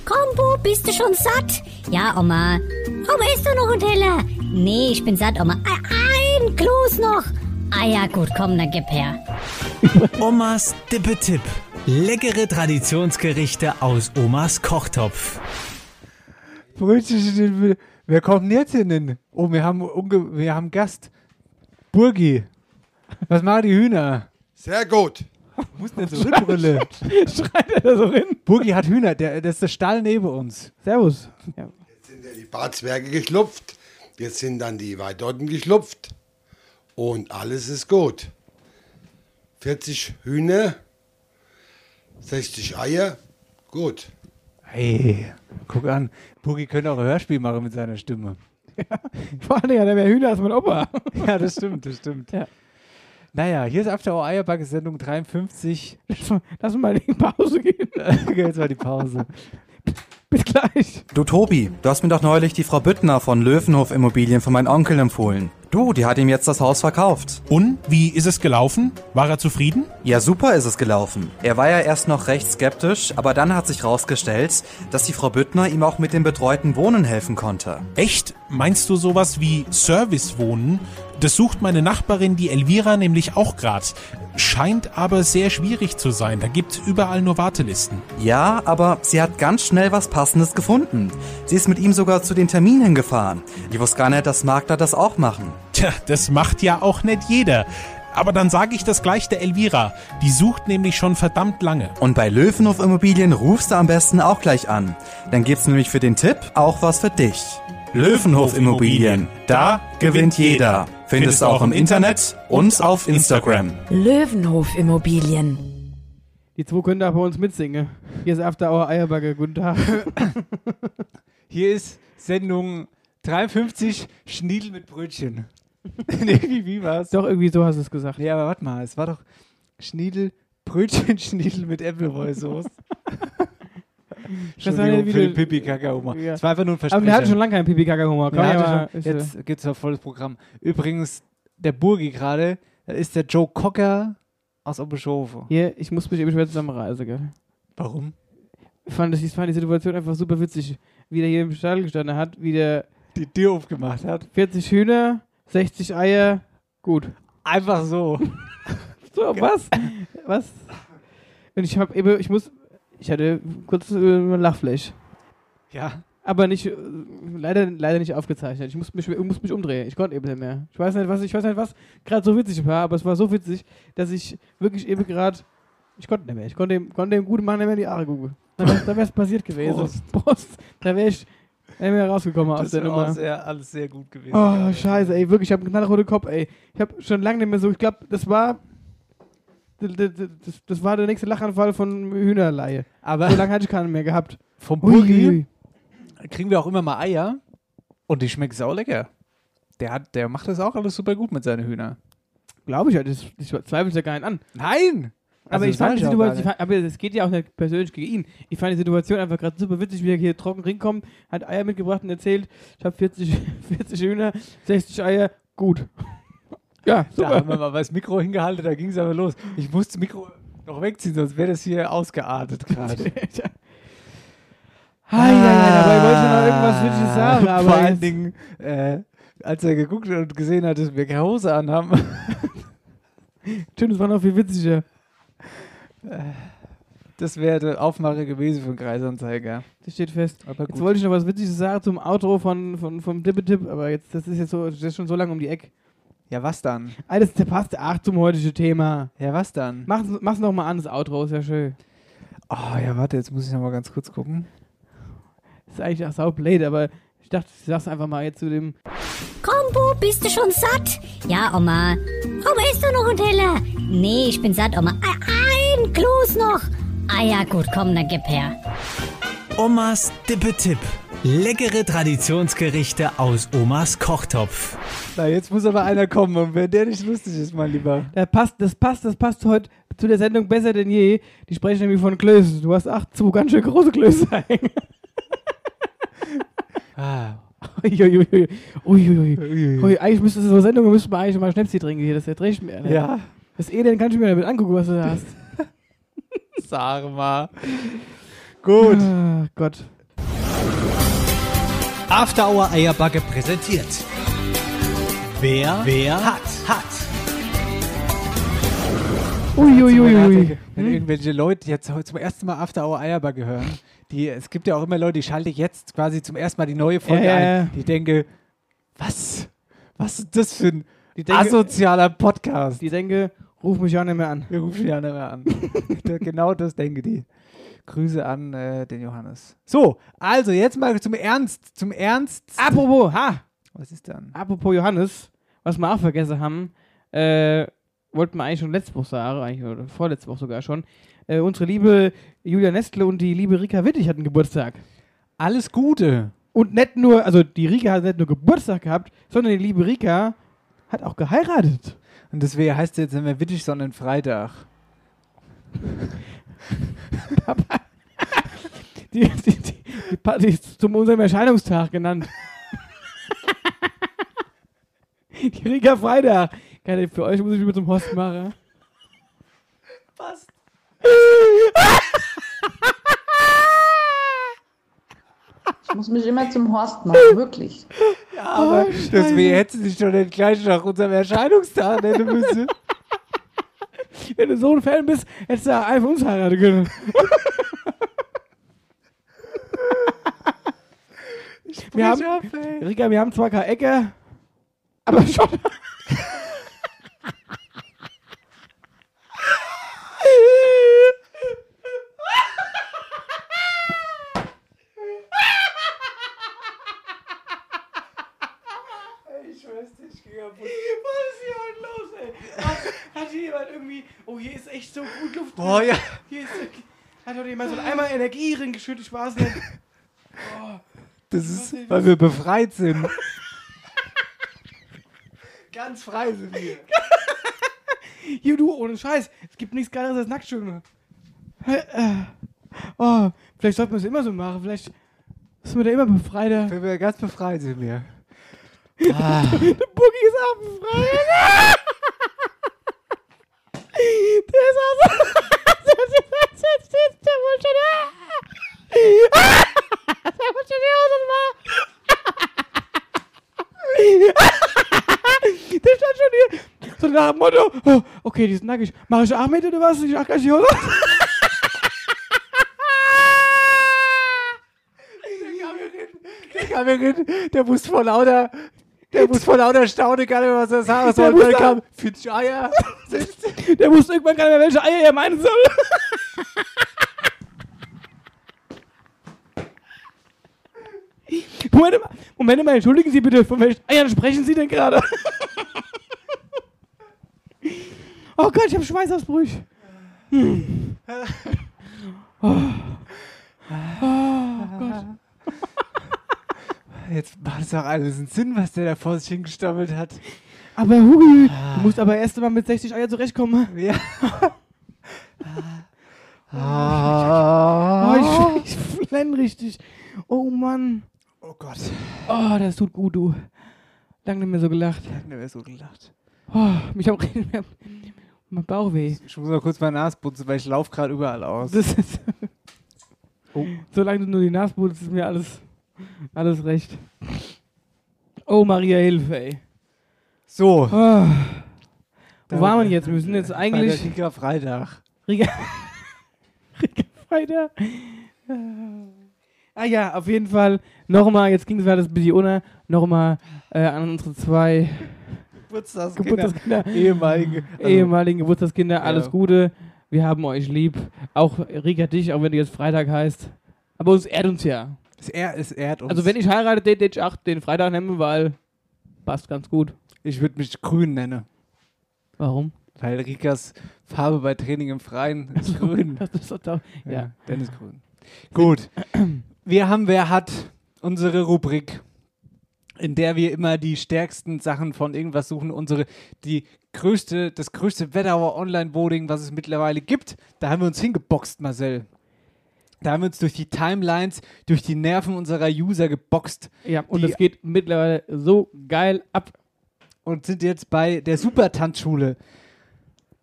E: Kombo, bist du schon satt? Ja, Oma. Oma, isst du noch ein Teller? Nee, ich bin satt, Oma. Ein, Kloß noch. Ah ja, gut, komm, dann gib her.
F: Omas Dippe-Tipp. Leckere Traditionsgerichte aus Omas Kochtopf.
B: Mit. Wer kommt denn jetzt hin? Oh, wir haben, wir haben Gast. Burgi. Was machen die Hühner?
G: Sehr gut.
B: Muss denn so Rückbrille?
C: Schreit er da so rein?
B: Burgi hat Hühner. Der, das ist der Stall neben uns.
C: Servus. Ja.
G: Jetzt sind ja die Barzwerge geschlupft. Jetzt sind dann die Weidotten geschlupft. Und alles ist gut. 40 Hühner, 60 Eier. Gut.
B: Hey, guck an. Burgi könnte auch ein Hörspiel machen mit seiner Stimme.
C: Vor allem, ja, der mehr Hühner als mein Opa.
B: Ja, das stimmt, das stimmt.
C: Ja.
B: Naja, hier ist After Hour Eierbacke Sendung 53.
C: Lass uns mal in Pause gehen.
B: Jetzt mal die Pause.
C: Bis gleich.
H: Du Tobi, du hast mir doch neulich die Frau Büttner von Löwenhof Immobilien von meinem Onkel empfohlen. Du, die hat ihm jetzt das Haus verkauft.
I: Und wie ist es gelaufen? War er zufrieden?
H: Ja, super ist es gelaufen. Er war ja erst noch recht skeptisch, aber dann hat sich rausgestellt, dass die Frau Büttner ihm auch mit dem betreuten Wohnen helfen konnte.
I: Echt? Meinst du sowas wie Servicewohnen? Das sucht meine Nachbarin, die Elvira, nämlich auch grad. Scheint aber sehr schwierig zu sein. Da gibt's überall nur Wartelisten.
H: Ja, aber sie hat ganz schnell was Passendes gefunden. Sie ist mit ihm sogar zu den Terminen hingefahren. Ich wusste gar nicht, dass Makler das auch machen.
I: Tja, das macht ja auch nicht jeder. Aber dann sage ich das gleich der Elvira. Die sucht nämlich schon verdammt lange.
H: Und bei Löwenhof Immobilien rufst du am besten auch gleich an. Dann gibt's nämlich für den Tipp auch was für dich. Löwenhof Immobilien. Da gewinnt jeder. Findest du auch im Internet und auf Instagram.
J: Löwenhof Immobilien.
C: Die zwei können da bei uns mitsingen. Hier ist After Hour Eierbacke. Guten Tag.
B: Hier ist Sendung 53 Schniedel mit Brötchen. nee, wie, wie war's?
C: Doch, irgendwie so hast du es gesagt.
B: Nee, aber warte mal, es war doch Schniedel, Brötchen, Schniedel mit Appleboy-Sauce.
C: Wie
B: für den pipi kaka humor
C: Ja.
B: Es war einfach nur ein
C: Aber
B: Versprechen.
C: wir hatten schon lange keinen Pipi-Kaka-Humor. Komm,
B: Ja,
C: ja,
B: hatte
C: mal,
B: schon, jetzt gibt's ja volles Programm. Übrigens, der Burgi gerade, das ist der Joe Cocker aus Oberschofe.
C: Hier, ich muss mich eben schwer zusammenreisen, gell.
B: Warum?
C: Ich fand, das, ich fand die Situation einfach super witzig. Wie der hier im Stall gestanden hat, wie der
B: Die Tür aufgemacht hat.
C: 40 Hühner, 60 Eier, gut.
B: Einfach so.
C: So, was? was? Und ich hab eben, ich muss, ich hatte kurz äh, ein Lachfleisch.
B: Ja.
C: Aber nicht, äh, leider, leider nicht aufgezeichnet. Ich muss mich, ich muss mich umdrehen. Ich konnte eben nicht mehr. Ich weiß nicht, was, ich weiß nicht, was gerade so witzig war, aber es war so witzig, dass ich wirklich eben gerade, ich konnte nicht mehr. Ich konnte dem, konnte dem guten Mann nicht mehr in die Haare gucken. Da da wär's passiert gewesen.
B: Prost.
C: Prost. Da wäre ich wär mir rausgekommen aus
B: Das
C: der
B: wäre
C: Nummer.
B: auch sehr, alles sehr gut gewesen.
C: Oh,
B: gerade.
C: scheiße, ey, wirklich, ich habe einen knallroten Kopf, ey. Ich habe schon lange nicht mehr so, ich glaube, das war das, das war der nächste Lachanfall von Hühnerleihe.
B: Aber
C: So lange hatte ich keinen mehr gehabt.
B: vom Burgi kriegen wir auch immer mal Eier und die schmecken sau lecker. Der, hat, der macht das auch alles super gut mit seinen Hühnern.
C: Glaube ich, das, ich zweifle es ja gar nicht an.
B: Nein!
C: Aber
B: Also
C: ich
B: das
C: fand die
B: ich
C: Situation, ich fand, aber es geht ja auch nicht persönlich gegen ihn. Ich fand die Situation einfach gerade super witzig, wie er hier trocken rinkommt, hat Eier mitgebracht und erzählt, ich habe 40, 40 Hühner, 60 Eier, gut. Ja,
B: Da haben wir
C: super.
B: mal das Mikro hingehalten, da ging es aber los. Ich musste das Mikro noch wegziehen, sonst wäre das hier ausgeartet gerade.
C: Hi, ja, ja, dabei wollte ich noch irgendwas Witziges sagen, aber
B: Vor allen Dingen, äh, als er geguckt hat und gesehen hat, dass wir keine Hose anhaben.
C: Stimmt, das war noch viel witziger.
B: Das wäre der Aufmacher gewesen für den Kreisanzeiger.
C: Das steht fest.
B: Aber
C: Jetzt wollte ich noch was Witziges sagen zum Outro von, von, vom Dippetipp, aber jetzt, das ist jetzt so, das ist schon so lange um die Ecke.
B: Ja, was dann?
C: Alles, der passt ach zum heutigen Thema.
B: Ja, was dann?
C: Mach's, mach's noch mal an, das Outro, ist ja schön.
B: Oh, ja, warte, jetzt muss ich noch mal ganz kurz gucken.
C: Das ist eigentlich auch saublöd, aber ich dachte, ich sag's einfach mal jetzt zu dem.
E: Komm, Bub, bist du schon satt? Ja, Oma. Oma, isst du noch ein Teller? Nee, ich bin satt, Oma. Ein, ein Kloß noch. Ah ja, gut, komm, dann gib her.
F: Omas Dippe-Tipp. Leckere Traditionsgerichte aus Omas Kochtopf.
B: Na, jetzt muss aber einer kommen und wenn der nicht lustig ist, mein Lieber.
C: Der passt, das passt, das passt heute zu der Sendung besser denn je. Die sprechen nämlich von Klößen. Du hast acht, zwei ganz schön große Klöße.
B: Ah.
C: Uiuiui. Uiuiui. Ui, eigentlich müsste so Sendungen müsste man eigentlich mal Schnäpsi trinken hier. Das erträgt mir.
B: Ja.
C: Das Elend kannst du mir damit angucken, was du da hast.
B: Sag mal. Gut.
C: Ah, Gott.
F: After Hour Eierbacke präsentiert. Wer, wer hat, hat.
C: Uiuiui.
B: Wenn irgendwelche Leute jetzt heute zum ersten Mal After Hour Eierbacke hören, die, es gibt ja auch immer Leute, die schalte ich jetzt quasi zum ersten Mal die neue Folge
C: Ja, ja,
B: ein.
C: ja.
B: Die denke, was? Was ist das für ein
C: Die denke-
B: asozialer Podcast?
C: Die denke, ruf mich auch nicht mehr an.
B: Wir rufen ja nicht mehr an. genau das denke die. Grüße an äh, den Johannes. So, also jetzt mal zum Ernst. Zum Ernst.
C: Apropos, ha!
B: Was ist dann?
C: Apropos Johannes, was wir auch vergessen haben, äh, wollten wir eigentlich schon letzte Woche sagen, eigentlich, oder vorletzte Woche sogar schon. Äh, unsere liebe Julia Nestle und die liebe Rika Wittig hatten Geburtstag.
B: Alles Gute.
C: Und nicht nur, also die Rika hat nicht nur Geburtstag gehabt, sondern die liebe Rika hat auch geheiratet.
B: Und deswegen heißt es jetzt nicht mehr Wittig, sondern Freitag.
C: Die, die, die, die Party ist zu unserem Erscheinungstag genannt. die Rika Freitag. Geil, für euch muss ich wieder zum Host machen.
B: Passt.
K: Ich muss mich immer zum Horst machen, wirklich.
B: Ja, aber
C: Oh,
B: deswegen hätte sie sich schon den gleich nach unserem Erscheinungstag nennen müssen.
C: Wenn du so ein Fan bist, hättest du ja einfach uns heiraten können. Wir haben,
B: ab, ey.
C: Rika, wir haben zwar keine Ecke, aber schon.
B: Ich weiß nicht, kaputt.
C: Was ist hier heute los, ey? Hat, hat hier jemand irgendwie. Oh, hier ist echt so gut Luft.
B: Boah, ja.
C: Hier ist. Hat heute jemand so einmal Energie drin geschüttet, ich weiß nicht. Oh,
B: Das ist, weil wir befreit sind. Ganz frei sind wir.
C: hier, du, ohne Scheiß. Es gibt nichts Geileres als Nacktschwimmen. Oh, vielleicht sollten wir es immer so machen. Vielleicht sind wir da immer befreiter.
B: Wenn wir ganz befreit sind wir.
C: Der Boogie ist auch befreit. Der ist auch so. Der ist der wohl schon. Der wohl Der stand schon hier. So nach dem Motto: oh, Okay, die ist nackig. Mach ich mit oder was? Ich auch gleich die Hose.
B: Der Kamerin, der muss vor lauter, der muss vor lauter Staunen gar nicht mehr was er sagen
C: Der
B: soll. Dann
C: da-
B: kam 40 Eier.
C: Der wusste irgendwann gar nicht mehr, welche Eier er meinen soll. Moment mal, Moment mal, entschuldigen Sie bitte, von welchen Eiern sprechen Sie denn gerade? oh Gott, ich habe Schweißausbrüche. Hm. Oh. oh Gott.
B: Jetzt macht es doch alles einen Sinn, was der da vor sich hingestammelt hat.
C: Aber Hugi, du musst aber erst mal mit 60 Eier zurechtkommen.
B: Ja.
C: Oh, ich, ich flenn richtig. Oh Mann.
B: Oh Gott.
C: Oh, das tut gut, du. Lang nicht mehr so gelacht.
B: Lang nicht mehr so gelacht.
C: Oh, mich auch mein Bauch weh.
B: Ich muss mal kurz meine Nase putzen, weil ich laufe gerade überall aus.
C: Das ist oh. Solange du nur die Nase putzt, ist mir alles, alles recht. Oh, Maria, Hilfe, ey.
B: So.
C: Oh. Wo waren wir jetzt? Wir sind jetzt eigentlich.
B: Bei Riga Freitag.
C: Riga, Riga Freitag. Ah ja, auf jeden Fall nochmal, jetzt ging es alles ein bisschen unter, nochmal äh, an unsere zwei
B: Geburtstagskinder.
C: Geburtstagskinder.
B: Ehemalige. Also,
C: ehemaligen Geburtstagskinder, alles
B: Ja.
C: Gute. Wir haben euch lieb. Auch Rika dich, auch wenn du jetzt Freitag heißt. Aber es ehrt uns ja.
B: Es, ehr, es ehrt uns.
C: Also wenn ich heirate, den ich auch den Freitag nehme, weil passt ganz gut.
B: Ich würde mich grün nennen.
C: Warum?
B: Weil Rikas Farbe bei Training im Freien ist grün.
C: Das ist doch, ja.
B: ja, dann ist grün. Gut. Wir haben Wer hat unsere Rubrik, in der wir immer die stärksten Sachen von irgendwas suchen. Unsere, die größte, das größte Wetterauer Online-Voting, was es mittlerweile gibt. Da haben wir uns hingeboxt, Marcel. Da haben wir uns durch die Timelines, durch die Nerven unserer User geboxt.
C: Ja, und es geht mittlerweile so geil ab.
B: Und sind jetzt bei der Super-Tanzschule.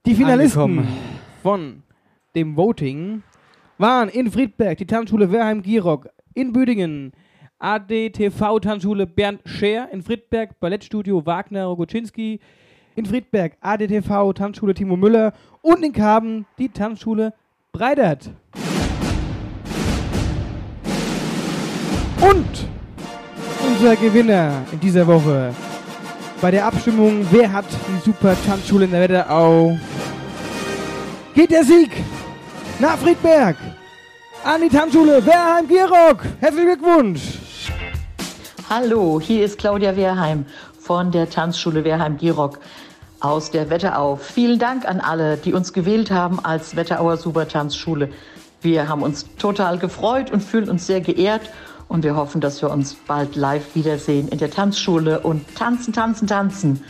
C: Die Finalisten
B: Angekommen.
C: von dem Voting waren in Friedberg die Tanzschule Werheim-Gierock, in Büdingen ADTV-Tanzschule Bernd Scher, in Friedberg Ballettstudio Wagner Rogoczynski, in Friedberg ADTV Tanzschule Timo Müller und in Karben die Tanzschule Breidert. Und unser Gewinner in dieser Woche bei der Abstimmung, wer hat die super Tanzschule in der Wetterau, geht der Sieg nach Friedberg an die Tanzschule Werheim-Gierock. Herzlichen Glückwunsch!
L: Hallo, hier ist Claudia Wehrheim von der Tanzschule Wehrheim-Gierock aus der Wetterau. Vielen Dank an alle, die uns gewählt haben als Wetterauer Supertanzschule. Wir haben uns total gefreut und fühlen uns sehr geehrt und wir hoffen, dass wir uns bald live wiedersehen in der Tanzschule und tanzen, tanzen, tanzen.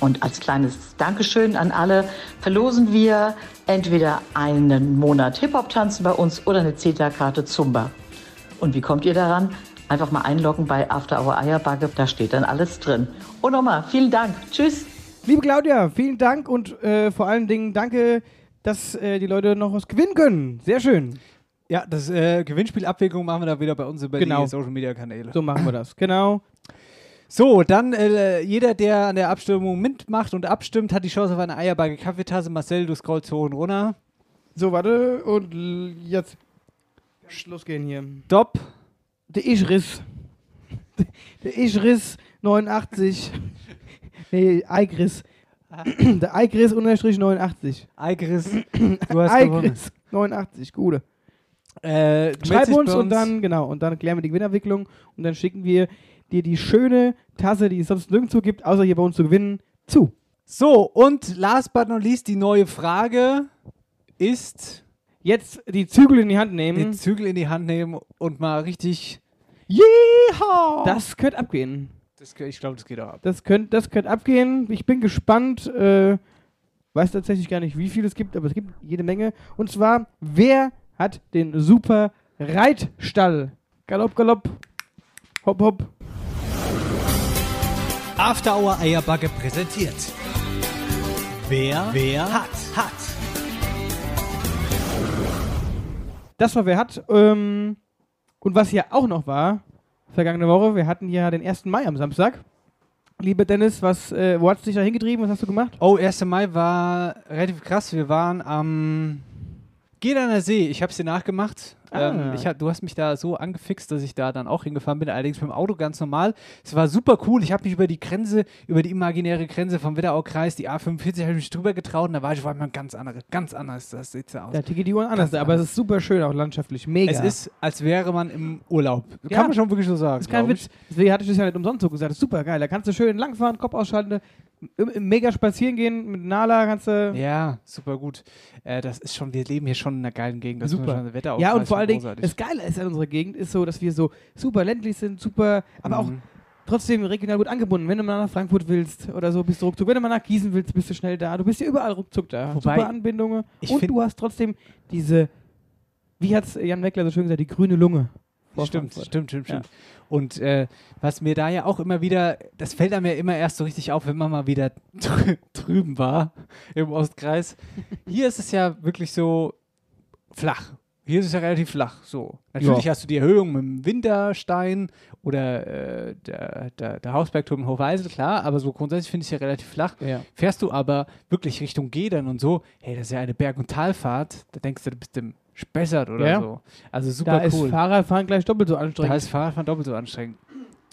L: Und als kleines Dankeschön an alle verlosen wir entweder einen Monat Hip-Hop-Tanzen bei uns oder eine CETA-Karte Zumba. Und wie kommt ihr daran? Einfach mal einloggen bei After Hour Eierbacke, da steht dann alles drin. Und nochmal, vielen Dank. Tschüss.
C: Liebe Claudia, vielen Dank und äh, vor allen Dingen danke, dass äh, die Leute noch was gewinnen können. Sehr schön.
B: Ja, das äh, Gewinnspielabwägung machen wir da wieder bei uns über
C: Genau.
B: die Social Media Kanäle.
C: So machen wir das. Genau.
B: So, dann äh, jeder, der an der Abstimmung mitmacht und abstimmt, hat die Chance auf eine Eierbacke Kaffeetasse. Marcel, du scrollst hoch und runter.
C: So, warte und jetzt losgehen hier.
B: Stopp.
C: Der Ischriss. Der Ischriss 89. Nee, Eigris. Der Eigris unterstrich 89.
B: Eigris, du hast gewonnen.
C: Eigris 89, gute.
B: Äh,
C: Schreib uns
B: bei
C: und dann, genau, und dann klären wir die Gewinnabwicklung und dann schicken wir dir die schöne Tasse, die es sonst nirgendwo gibt, außer hier bei uns zu gewinnen, zu.
B: So, und last but not least, die neue Frage ist.
C: Jetzt die Zügel in die Hand nehmen.
B: Die Zügel in die Hand nehmen und mal richtig. Yeehaw!
C: Das könnte abgehen.
B: Das, ich glaube, das geht auch ab.
C: Das könnte das könnt abgehen. Ich bin gespannt. Äh, weiß tatsächlich gar nicht, wie viel es gibt, aber es gibt jede Menge. Und zwar, wer hat den super Reitstall? Galopp, galopp. Hopp, hopp.
F: After Hour Eierbacke präsentiert. Wer, wer hat, hat.
C: Das war wer hat. Ähm, und was hier auch noch war, vergangene Woche, wir hatten ja den 1. Mai am Samstag. Lieber Dennis, was, äh, wo hast du dich da hingetrieben? Was hast du gemacht?
B: Oh, 1. Mai war relativ krass. Wir waren am Geht an der See. Ich habe es dir nachgemacht.
C: Ah.
B: Ähm, ich du hast mich da so angefixt, dass ich da dann auch hingefahren bin. Allerdings mit dem Auto ganz normal. Es war super cool. Ich habe mich über die Grenze, über die imaginäre Grenze vom Wetterau-Kreis, die A45, habe ich mich drüber getraut. Und da war ich auf einmal ganz anderes, ganz anders. Das sieht ja aus.
C: Da tickt die Uhren anders, aber es ist super schön, auch landschaftlich. Mega.
B: Es ist, als wäre man im Urlaub. Kann
C: Ja.
B: man schon wirklich so sagen.
C: Das ist kein Witz. Deswegen hatte ich das ja nicht umsonst so gesagt. Das ist super geil. Da kannst du schön langfahren, Kopf ausschalten, mega spazieren gehen mit Nala kannst du.
B: Ja, super gut. Äh, das ist schon, wir leben hier schon in einer geilen Gegend. Das
C: super.
B: schon- Wetter
C: ja, und vor allen Dingen, das Geile ist an unserer Gegend, ist so, dass wir so super ländlich sind, super, aber auch
B: Mhm.
C: trotzdem regional gut angebunden. Wenn du mal nach Frankfurt willst oder so, bist du ruckzuck. Wenn du mal nach Gießen willst, bist du schnell da. Du bist ja überall ruckzuck da.
B: Wobei,
C: super Anbindungen. Und du hast trotzdem diese, wie hat es Jan Weckler so schön gesagt, die grüne Lunge. Vor
B: Stimmt,
C: Frankfurt.
B: stimmt, stimmt,
C: Ja.
B: stimmt. Und äh, was mir da ja auch immer wieder, das fällt einem ja immer erst so richtig auf, wenn man mal wieder drü drüben war im Ostkreis. Hier ist es ja wirklich so flach. Hier ist es ja relativ flach. So. Natürlich
C: Ja.
B: hast du die Erhöhung mit dem Winterstein oder äh, der, der, der Hausbergturm in Hochweisel, klar, aber so grundsätzlich finde ich es ja relativ flach.
C: Ja.
B: Fährst du aber wirklich Richtung Gedern und so, hey, das ist ja eine Berg- und Talfahrt, da denkst du, du bist im Spessart oder
C: Ja.
B: so. Also super
C: Da
B: cool.
C: ist Fahrradfahren gleich doppelt so anstrengend.
B: Da ist Fahrradfahren doppelt so anstrengend.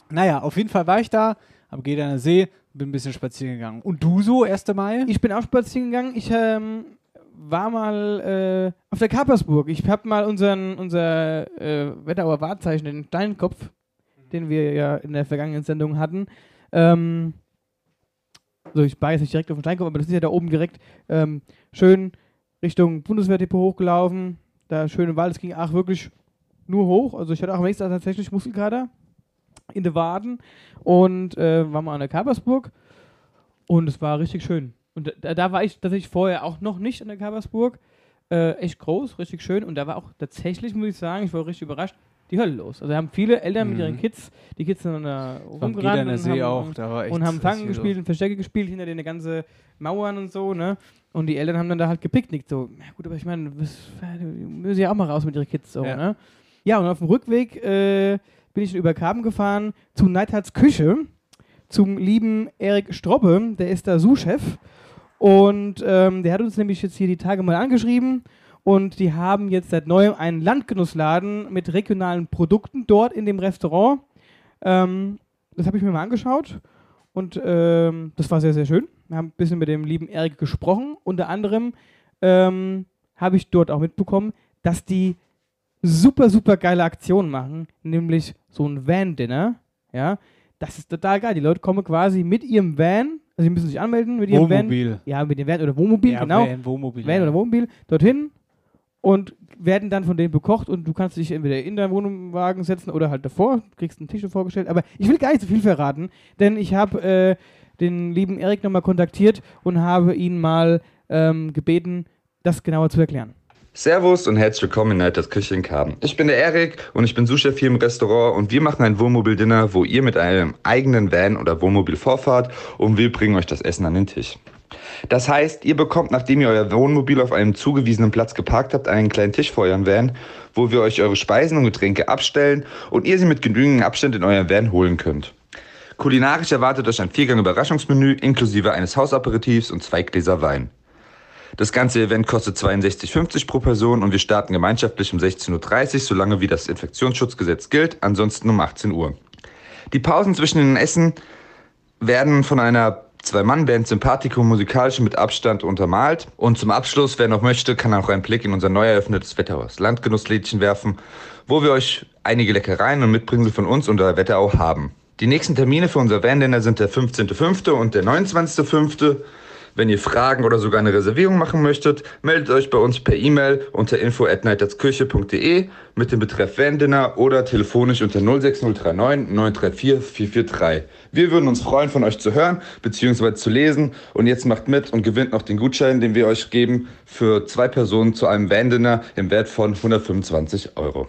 B: Naja, auf jeden Fall war ich da, am Gederner See, bin ein bisschen spazieren gegangen. Und du so, 1. Mai?
C: Ich bin auch spazieren gegangen. Ich ähm, war mal äh, auf der Kapersburg. Ich habe mal unseren, unser äh, Wetterauer Wahrzeichen, den Steinkopf, den wir ja in der vergangenen Sendung hatten. Ähm, so, ich war jetzt nicht direkt auf den Steinkopf, aber das ist ja da oben direkt ähm, schön Richtung Bundeswehrdepot hochgelaufen. Da schön im Wald, es ging auch wirklich nur hoch. Also ich hatte auch am nächsten Tag tatsächlich Muskelkater in den Waden und äh, war mal an der Kapersburg und es war richtig schön. Und da, da war ich tatsächlich vorher auch noch nicht an der Kapersburg. Äh, echt groß, richtig schön. Und da war auch tatsächlich, muss ich sagen, ich war richtig überrascht, die Hölle los. Also haben viele Eltern mit
B: Mhm.
C: ihren Kids, die Kids sind dann da rumgerannt und haben,
B: auch, da
C: und haben Fangen gespielt
B: los.
C: und Verstecke gespielt, hinter den ganze Mauern und so, ne? Und die Eltern haben dann da halt gepicknickt, so. Ja gut, aber ich meine, müssen ja auch mal raus mit ihren Kids, so,
B: Ja.
C: ne? Ja, und auf dem Rückweg äh, bin ich über Kaben gefahren zu Neidhards Küche, zum lieben Erik Strobbe, der ist da Sous-Chef. Und ähm, der hat uns nämlich jetzt hier die Tage mal angeschrieben. Und die haben jetzt seit neuem einen Landgenussladen mit regionalen Produkten dort in dem Restaurant. Ähm, das habe ich mir mal angeschaut. Und ähm, das war sehr, sehr schön. Wir haben ein bisschen mit dem lieben Erik gesprochen. Unter anderem ähm, habe ich dort auch mitbekommen, dass die super, super geile Aktionen machen. Nämlich so ein Van-Dinner. Ja, das ist total geil. Die Leute kommen quasi mit ihrem Van, also sie müssen sich anmelden mit ihrem
B: Wohnmobil.
C: Van. Ja, mit dem Van oder Wohnmobil,
B: Ja,
C: genau.
B: Van, Wohnmobil,
C: Van
B: ja.
C: oder Wohnmobil, dorthin und werden dann von denen bekocht und du kannst dich entweder in deinen Wohnwagen setzen oder halt davor, kriegst einen Tisch vorgestellt. Aber ich will gar nicht so viel verraten, denn ich habe äh, den lieben Erik nochmal kontaktiert und habe ihn mal ähm, gebeten, das genauer zu erklären.
M: Servus und herzlich willkommen in Neiders Küche in. Ich bin der Erik und ich bin Sous-Chef hier im Restaurant und wir machen ein Wohnmobil-Dinner, wo ihr mit einem eigenen Van oder Wohnmobil vorfahrt und wir bringen euch das Essen an den Tisch. Das heißt, ihr bekommt, nachdem ihr euer Wohnmobil auf einem zugewiesenen Platz geparkt habt, einen kleinen Tisch vor eurem Van, wo wir euch eure Speisen und Getränke abstellen und ihr sie mit genügend Abstand in euren Van holen könnt. Kulinarisch erwartet euch ein Viergang-Überraschungsmenü inklusive eines Hausaperitivs und zwei Gläser Wein. Das ganze Event kostet 62,50 pro Person und wir starten gemeinschaftlich um 16.30 Uhr, solange wie das Infektionsschutzgesetz gilt, ansonsten um 18 Uhr. Die Pausen zwischen den Essen werden von einer Zwei-Mann-Band Sympathico musikalisch mit Abstand untermalt. Und zum Abschluss, wer noch möchte, kann auch einen Blick in unser neu eröffnetes Wetterhaus Landgenusslädchen werfen, wo wir euch einige Leckereien und Mitbringsel von uns und der Wetterau haben. Die nächsten Termine für unser Van-Dinner sind der 15.05. und der 29.05. Wenn ihr Fragen oder sogar eine Reservierung machen möchtet, meldet euch bei uns per E-Mail unter info@neiddatskirche.de mit dem Betreff Van-Dinner oder telefonisch unter 06039 934 443. Wir würden uns freuen, von euch zu hören bzw. zu lesen. Und jetzt macht mit und gewinnt noch den Gutschein, den wir euch geben für zwei Personen zu einem Van-Dinner im Wert von 125 Euro.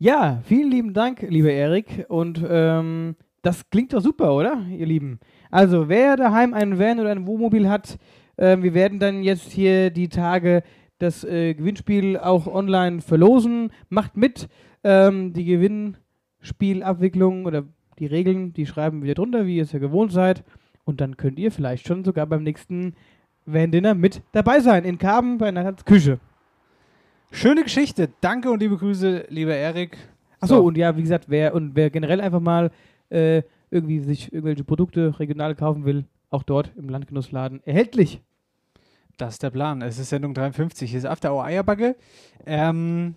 C: Ja, vielen lieben Dank, lieber Erik. Und ähm, das klingt doch super, oder, ihr Lieben? Also, wer daheim einen Van oder ein Wohnmobil hat, äh, wir werden dann jetzt hier die Tage das äh, Gewinnspiel auch online verlosen. Macht mit. Ähm, die Gewinnspielabwicklung oder die Regeln, die schreiben wir drunter, wie ihr es ja gewohnt seid. Und dann könnt ihr vielleicht schon sogar beim nächsten Van-Dinner mit dabei sein. In Karben bei Nathans Küche.
B: Schöne Geschichte. Danke und liebe Grüße, lieber Erik.
C: Achso,
B: So.
C: und ja, wie gesagt, wer und wer generell einfach mal äh, irgendwie sich irgendwelche Produkte regional kaufen will, auch dort im Landgenussladen erhältlich.
B: Das ist der Plan. Es ist Sendung 53. Hier ist After Hour Eierbacke. Ähm,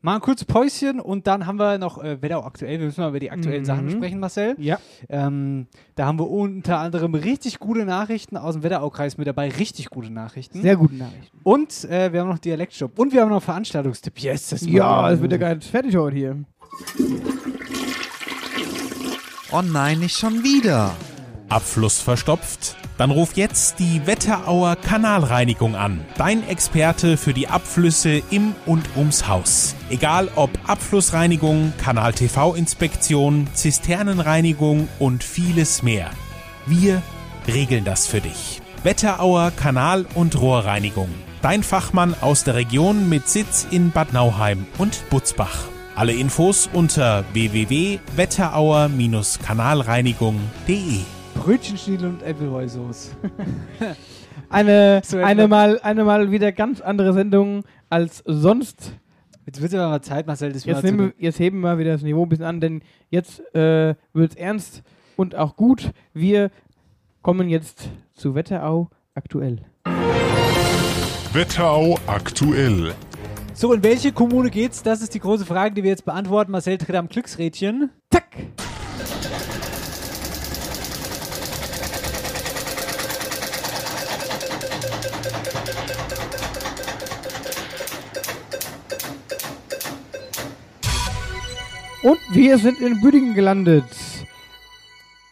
B: mal ein kurzes Päuschen und dann haben wir noch äh, Wetterau aktuell. Wir müssen mal über die aktuellen
C: Mhm.
B: Sachen sprechen, Marcel.
C: Ja.
B: Ähm, da haben wir unter anderem richtig gute Nachrichten aus dem Wetteraukreis mit dabei. Richtig gute Nachrichten.
C: Sehr gute Nachrichten.
B: Und äh, wir haben noch Dialektshop. Und wir haben noch Veranstaltungstipp. Yes, das
C: Ja, es wird ja gar nicht fertig heute hier.
N: Oh nein, nicht schon wieder.
I: Abfluss verstopft? Dann ruf jetzt die Wetterauer Kanalreinigung an. Dein Experte für die Abflüsse im und ums Haus. Egal ob Abflussreinigung, Kanal-TV-Inspektion, Zisternenreinigung und vieles mehr. Wir regeln das für dich. Wetterauer Kanal- und Rohrreinigung. Dein Fachmann aus der Region mit Sitz in Bad Nauheim und Butzbach. Alle Infos unter www.wetterauer-kanalreinigung.de.
B: Brötchenschniedel und Äpfelhäusauce.
C: Eine, eine, mal, eine mal wieder ganz andere Sendung als sonst.
B: Jetzt wird es aber mal Zeit, Marcel, das
C: Jetzt,
B: mal
C: nehmen jetzt heben wir wieder das Niveau ein bisschen an, denn jetzt äh, wird es ernst und auch gut. Wir kommen jetzt zu Wetterau aktuell.
O: Wetterau aktuell.
B: So, in welche Kommune geht's? Das ist die große Frage, die wir jetzt beantworten. Marcel tritt am Glücksrädchen.
C: Zack! Und wir sind in Büdingen gelandet.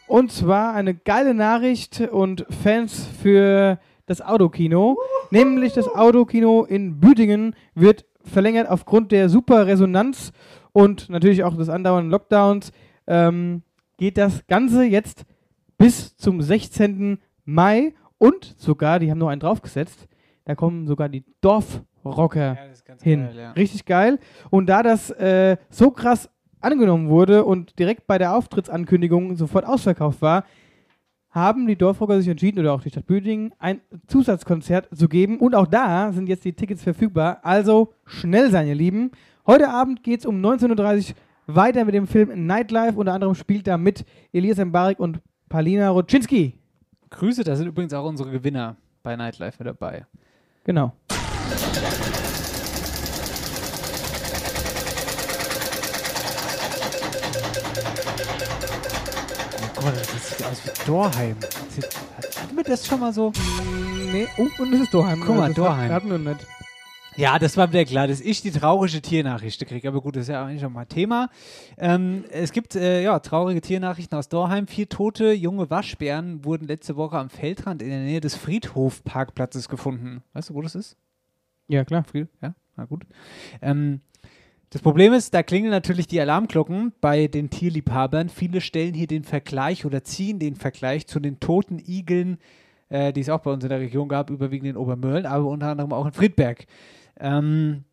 C: Und zwar eine geile Nachricht und Fans für das Autokino. Nämlich das Autokino in Büdingen wird verlängert aufgrund der super Resonanz und natürlich auch des andauernden Lockdowns. Ähm, geht das Ganze jetzt bis zum 16. Mai und sogar, die haben noch einen draufgesetzt, da kommen sogar die Dorfrocker hin.
B: geil, ja.
C: Richtig geil. Und da das äh, so krass angenommen wurde und direkt bei der Auftrittsankündigung sofort ausverkauft war, haben die Dorfrocker sich entschieden, oder auch die Stadt Büdingen, ein Zusatzkonzert zu geben. Und auch da sind jetzt die Tickets verfügbar. Also schnell sein, ihr Lieben. Heute Abend geht es um 19.30 Uhr weiter mit dem Film Nightlife. Unter anderem spielt da mit Elias Mbarek und Palina Rodczynski.
B: Grüße, da sind übrigens auch unsere Gewinner bei Nightlife mit dabei.
C: Genau.
B: Oh Gott, das sieht aus wie Dorheim. Sieht- hat- Hatten wir das schon mal so?
C: Nee, oh, und es ist Dorheim.
B: Guck mal,
C: Das
B: Dorheim.
C: Hatten wir nicht.
B: Ja, das war wieder klar, dass ich die traurige Tiernachricht kriege. Aber gut, das ist ja eigentlich schon mal Thema. Ähm, es gibt äh, ja traurige Tiernachrichten aus Dorheim. Vier tote junge Waschbären wurden letzte Woche am Feldrand in der Nähe des Friedhofparkplatzes gefunden. Weißt du, wo das ist?
C: Ja, klar.
B: Fried? Ja, na gut. Ähm, das Problem ist, da klingeln natürlich die Alarmglocken bei den Tierliebhabern. Viele stellen hier den Vergleich oder ziehen den Vergleich zu den toten Igeln, äh, die es auch bei uns in der Region gab, überwiegend in Obermörlen, aber unter anderem auch in Friedberg. Ähm,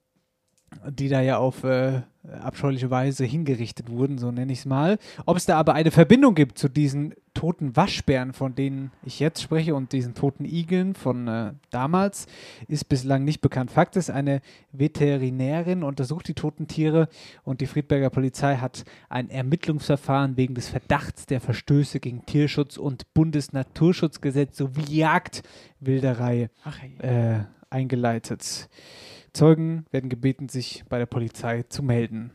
B: die da ja auf äh, abscheuliche Weise hingerichtet wurden, so nenne ich es mal. Ob es da aber eine Verbindung gibt zu diesen toten Waschbären, von denen ich jetzt spreche, und diesen toten Igeln von äh, damals, ist bislang nicht bekannt. Fakt ist, eine Veterinärin untersucht die toten Tiere und die Friedberger Polizei hat ein Ermittlungsverfahren wegen des Verdachts der Verstöße gegen Tierschutz und Bundesnaturschutzgesetz sowie Jagdwilderei äh, eingeleitet. Zeugen werden gebeten, sich bei der Polizei zu melden.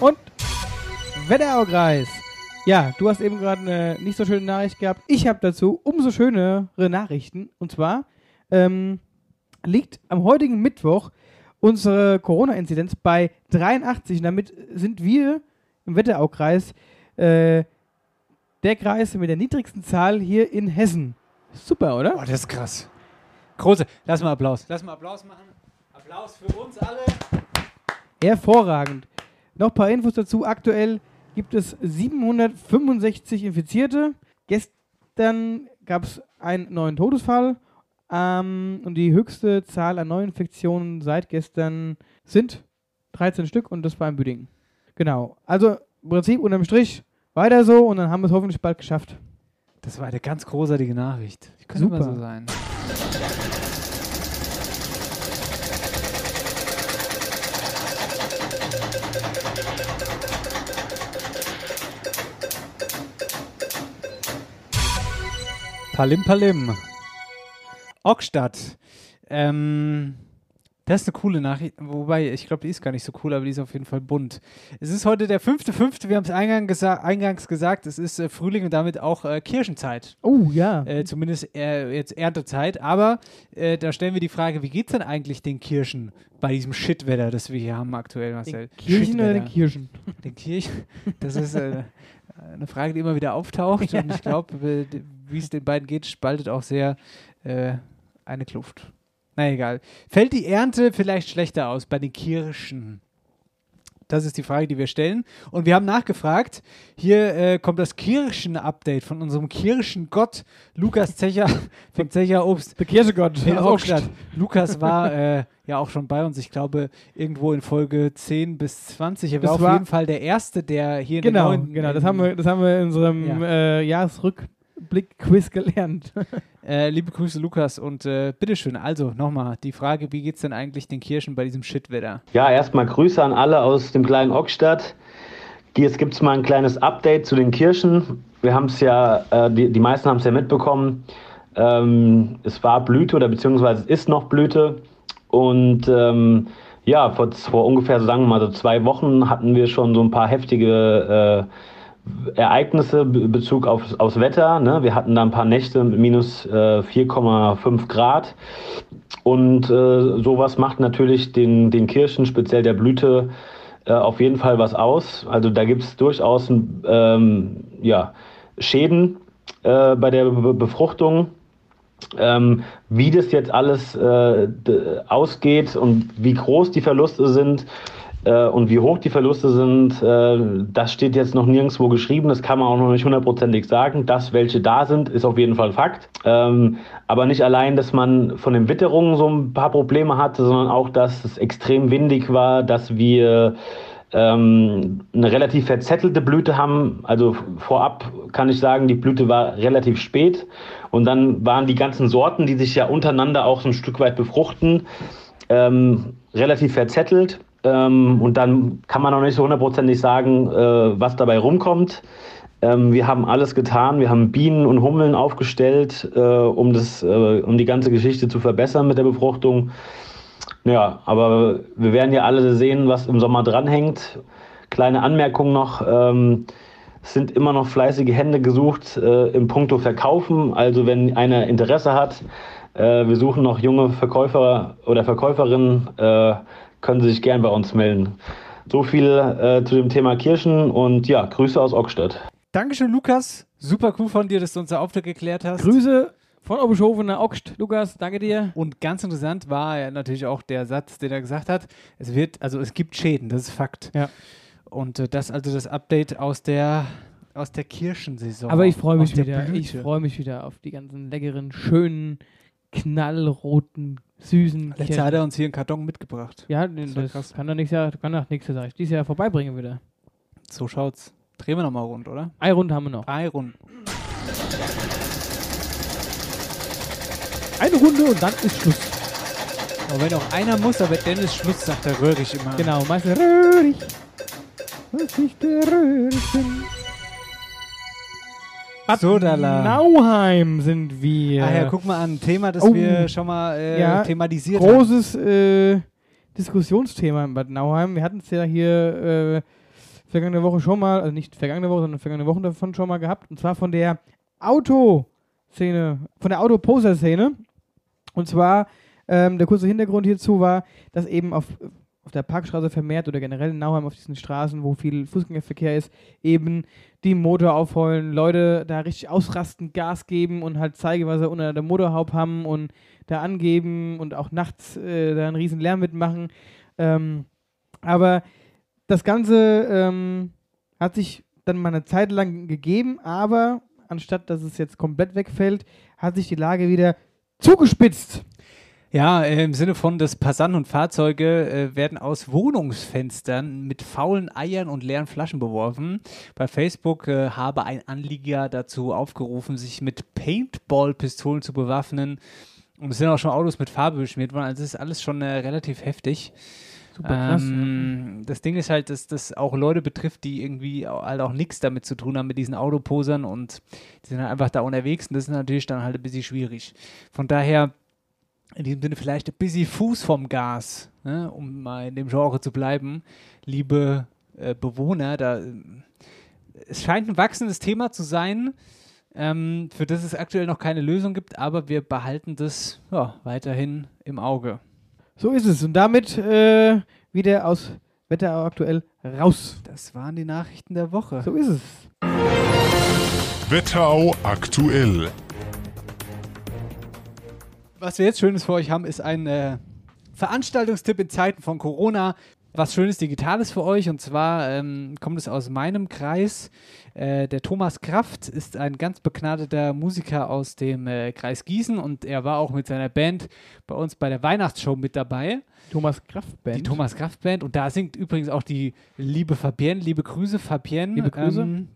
C: Und Wetteraukreis. Ja, du hast eben gerade eine nicht so schöne Nachricht gehabt. Ich habe dazu umso schönere Nachrichten. Und zwar ähm, liegt am heutigen Mittwoch unsere Corona-Inzidenz bei 83. Und damit sind wir im Wetteraukreis äh, der Kreis mit der niedrigsten Zahl hier in Hessen. Super, oder?
B: Oh, das ist krass. Große, lass mal Applaus. Lass mal Applaus machen. Applaus für uns alle.
C: Hervorragend. Noch ein paar Infos dazu. Aktuell gibt es 765 Infizierte. Gestern gab es einen neuen Todesfall. Ähm, und die höchste Zahl an Neuinfektionen seit gestern sind 13 Stück und das war in Büdingen. Genau. Also im Prinzip unterm Strich weiter so und dann haben wir es hoffentlich bald geschafft.
B: Das war eine ganz großartige Nachricht. Die könnte mal
C: Super.
B: so sein. Palim Palim. Ockstadt. Ähm, das ist eine coole Nachricht, wobei ich glaube, die ist gar nicht so cool, aber die ist auf jeden Fall bunt. Es ist heute der 5.5., wir haben es eingang gesa eingangs gesagt, es ist äh, Frühling und damit auch äh, Kirchenzeit.
C: Oh ja.
B: Äh, zumindest äh, jetzt Erntezeit. Aber äh, da stellen wir die Frage, wie geht's denn eigentlich den Kirchen bei diesem Shitwetter, das wir hier haben aktuell, Marcel?
C: Kirchen oder den. Kirchen?
B: Den Kirchen. Das ist äh, eine Frage, die immer wieder auftaucht. Und ich glaube, wie es den beiden geht, spaltet auch sehr äh, eine Kluft. Na egal. Fällt die Ernte vielleicht schlechter aus bei den Kirschen? Das ist die Frage, die wir stellen. Und wir haben nachgefragt. Hier äh, kommt das Kirchen-Update von unserem Kirchengott Lukas Zecher von Zecher Obst.
C: Der Kirchengott
B: in.
C: Augst.
B: Lukas war äh, ja auch schon bei uns. Ich glaube, irgendwo in Folge 10 bis 20. Er war
C: Das
B: auf
C: war-
B: jeden Fall der Erste, der hier in
C: Genau,
B: der neuen,
C: genau. Das haben wir, das haben wir in unserem
B: Ja.
C: äh, Jahresrückblick-Quiz gelernt.
B: Äh, liebe Grüße, Lukas. Und äh, bitteschön, also nochmal die Frage: Wie geht's denn eigentlich den Kirchen bei diesem Shitwetter?
O: Ja, erstmal Grüße an alle aus dem kleinen Ockstadt. Jetzt gibt es mal ein kleines Update zu den Kirchen. Wir haben es ja, äh, die, die meisten haben es ja mitbekommen. Ähm, es war Blüte oder beziehungsweise es ist noch Blüte. Und ähm, ja, vor, vor ungefähr, sagen wir mal, so zwei Wochen hatten wir schon so ein paar heftige äh, Ereignisse in Bezug auf, aufs Wetter. Ne? Wir hatten da ein paar Nächte mit minus äh, 4,5 Grad. Und äh, sowas macht natürlich den, den Kirschen, speziell der Blüte, äh, auf jeden Fall was aus. Also da gibt es durchaus ähm, ja, Schäden äh, bei der Be Befruchtung. Ähm, wie das jetzt alles äh, ausgeht und wie groß die Verluste sind und wie hoch die Verluste sind, äh, das steht jetzt noch nirgendwo geschrieben. Das kann man auch noch nicht hundertprozentig sagen. Das, welche da sind, ist auf jeden Fall Fakt. Ähm, aber nicht allein, dass man von den Witterungen so ein paar Probleme hatte, sondern auch, dass es extrem windig war, dass wir ähm, eine relativ verzettelte Blüte haben. Also vorab kann ich sagen, die Blüte war relativ spät. Und dann waren die ganzen Sorten, die sich ja untereinander auch so ein Stück weit befruchten, ähm, relativ verzettelt. Ähm, und dann kann man noch nicht so hundertprozentig sagen, äh, was dabei rumkommt. Ähm, wir haben alles getan. Wir haben Bienen und Hummeln aufgestellt, äh, um, das, äh, um die ganze Geschichte zu verbessern mit der Befruchtung. Ja, aber wir werden ja alle sehen, was im Sommer dranhängt. Kleine Anmerkung noch. Ähm, es sind immer noch fleißige Hände gesucht äh, im Punkto Verkaufen. Also wenn einer Interesse hat, äh, wir suchen noch junge Verkäufer oder Verkäuferinnen, äh, können Sie sich gern bei uns melden. So viel äh, zu dem Thema Kirchen und ja, Grüße aus Ockstadt.
B: Dankeschön, Lukas. Super cool von dir, dass du uns da Auftrag geklärt hast.
C: Grüße von Oberschofen nach Augst. Lukas, danke dir.
B: Und ganz interessant war ja natürlich auch der Satz, den er gesagt hat. Es wird, also es gibt Schäden, das ist Fakt.
C: Ja.
B: Und äh, das also das Update aus der aus der Kirchensaison.
C: Aber ich freue mich wieder. Ich freue mich wieder auf die ganzen leckeren, schönen, knallroten, süßen.
B: Letztes hat er uns hier einen Karton mitgebracht.
C: Ja,
B: Das
C: das,
B: krass.
C: kann doch nächstes Jahr, kann doch nächstes Jahr, dieses Jahr vorbeibringen wieder.
B: So schaut's. Drehen wir nochmal rund, oder?
C: Ein Rund haben wir noch.
B: Drei Runden.
C: Eine Runde und dann ist Schluss.
B: Aber wenn auch einer muss, aber Dennis Schluss sagt der Röhrig immer.
C: Genau, meistens röhrig. Was ich der röhrig bin.
B: So, Dala.
C: Nauheim sind wir.
B: Ah ja, guck mal an. Thema, das
C: Oh.
B: wir schon mal äh,
C: Ja,
B: thematisiert
C: Großes äh, Diskussionsthema in Bad Nauheim. Wir hatten es ja hier äh, vergangene Woche schon mal, also nicht vergangene Woche, sondern vergangene Woche davon schon mal gehabt. Und zwar von der Autoszene, von der Autoposer-Szene. Und zwar, ähm, der kurze Hintergrund hierzu war, dass eben auf, auf der Parkstraße vermehrt oder generell in Nauheim auf diesen Straßen, wo viel Fußgängerverkehr ist, eben die Motor aufheulen, Leute da richtig ausrasten, Gas geben und halt zeigen, was sie unter der Motorhaube haben und da angeben und auch nachts äh, da einen riesen Lärm mitmachen. Ähm, aber das Ganze ähm, hat sich dann mal eine Zeit lang gegeben, aber anstatt dass es jetzt komplett wegfällt, hat sich die Lage wieder zugespitzt.
B: Ja, äh, im Sinne von, dass Passanten und Fahrzeuge äh, werden aus Wohnungsfenstern mit faulen Eiern und leeren Flaschen beworfen. Bei Facebook äh, habe ein Anlieger dazu aufgerufen, sich mit Paintball-Pistolen zu bewaffnen. Und es sind auch schon Autos mit Farbe beschmiert worden. Also es ist alles schon äh, relativ heftig.
C: Super krass.
B: Ähm, das Ding ist halt, dass das auch Leute betrifft, die irgendwie halt auch nichts damit zu tun haben mit diesen Autoposern und die sind halt einfach da unterwegs und das ist natürlich dann halt ein bisschen schwierig. Von daher in diesem Sinne vielleicht ein bisschen Fuß vom Gas, ne, um mal in dem Genre zu bleiben, liebe äh, Bewohner. Da, äh, es scheint ein wachsendes Thema zu sein, ähm, für das es aktuell noch keine Lösung gibt, aber wir behalten das ja, weiterhin im Auge.
C: So ist es. Und damit äh, wieder aus Wetterau aktuell raus.
B: Das waren die Nachrichten der Woche.
C: So ist es.
P: Wetterau aktuell.
B: Was wir jetzt Schönes für euch haben, ist ein äh, Veranstaltungstipp in Zeiten von Corona. Was Schönes Digitales für euch und zwar ähm, kommt es aus meinem Kreis. Äh, der Thomas Kraft ist ein ganz begnadeter Musiker aus dem äh, Kreis Gießen und er war auch mit seiner Band bei uns bei der Weihnachtsshow mit dabei.
C: Thomas Kraft Band.
B: Die Thomas Kraft Band und da singt übrigens auch die liebe Fabienne, liebe Grüße Fabienne.
C: Liebe Grüße.
B: Ähm,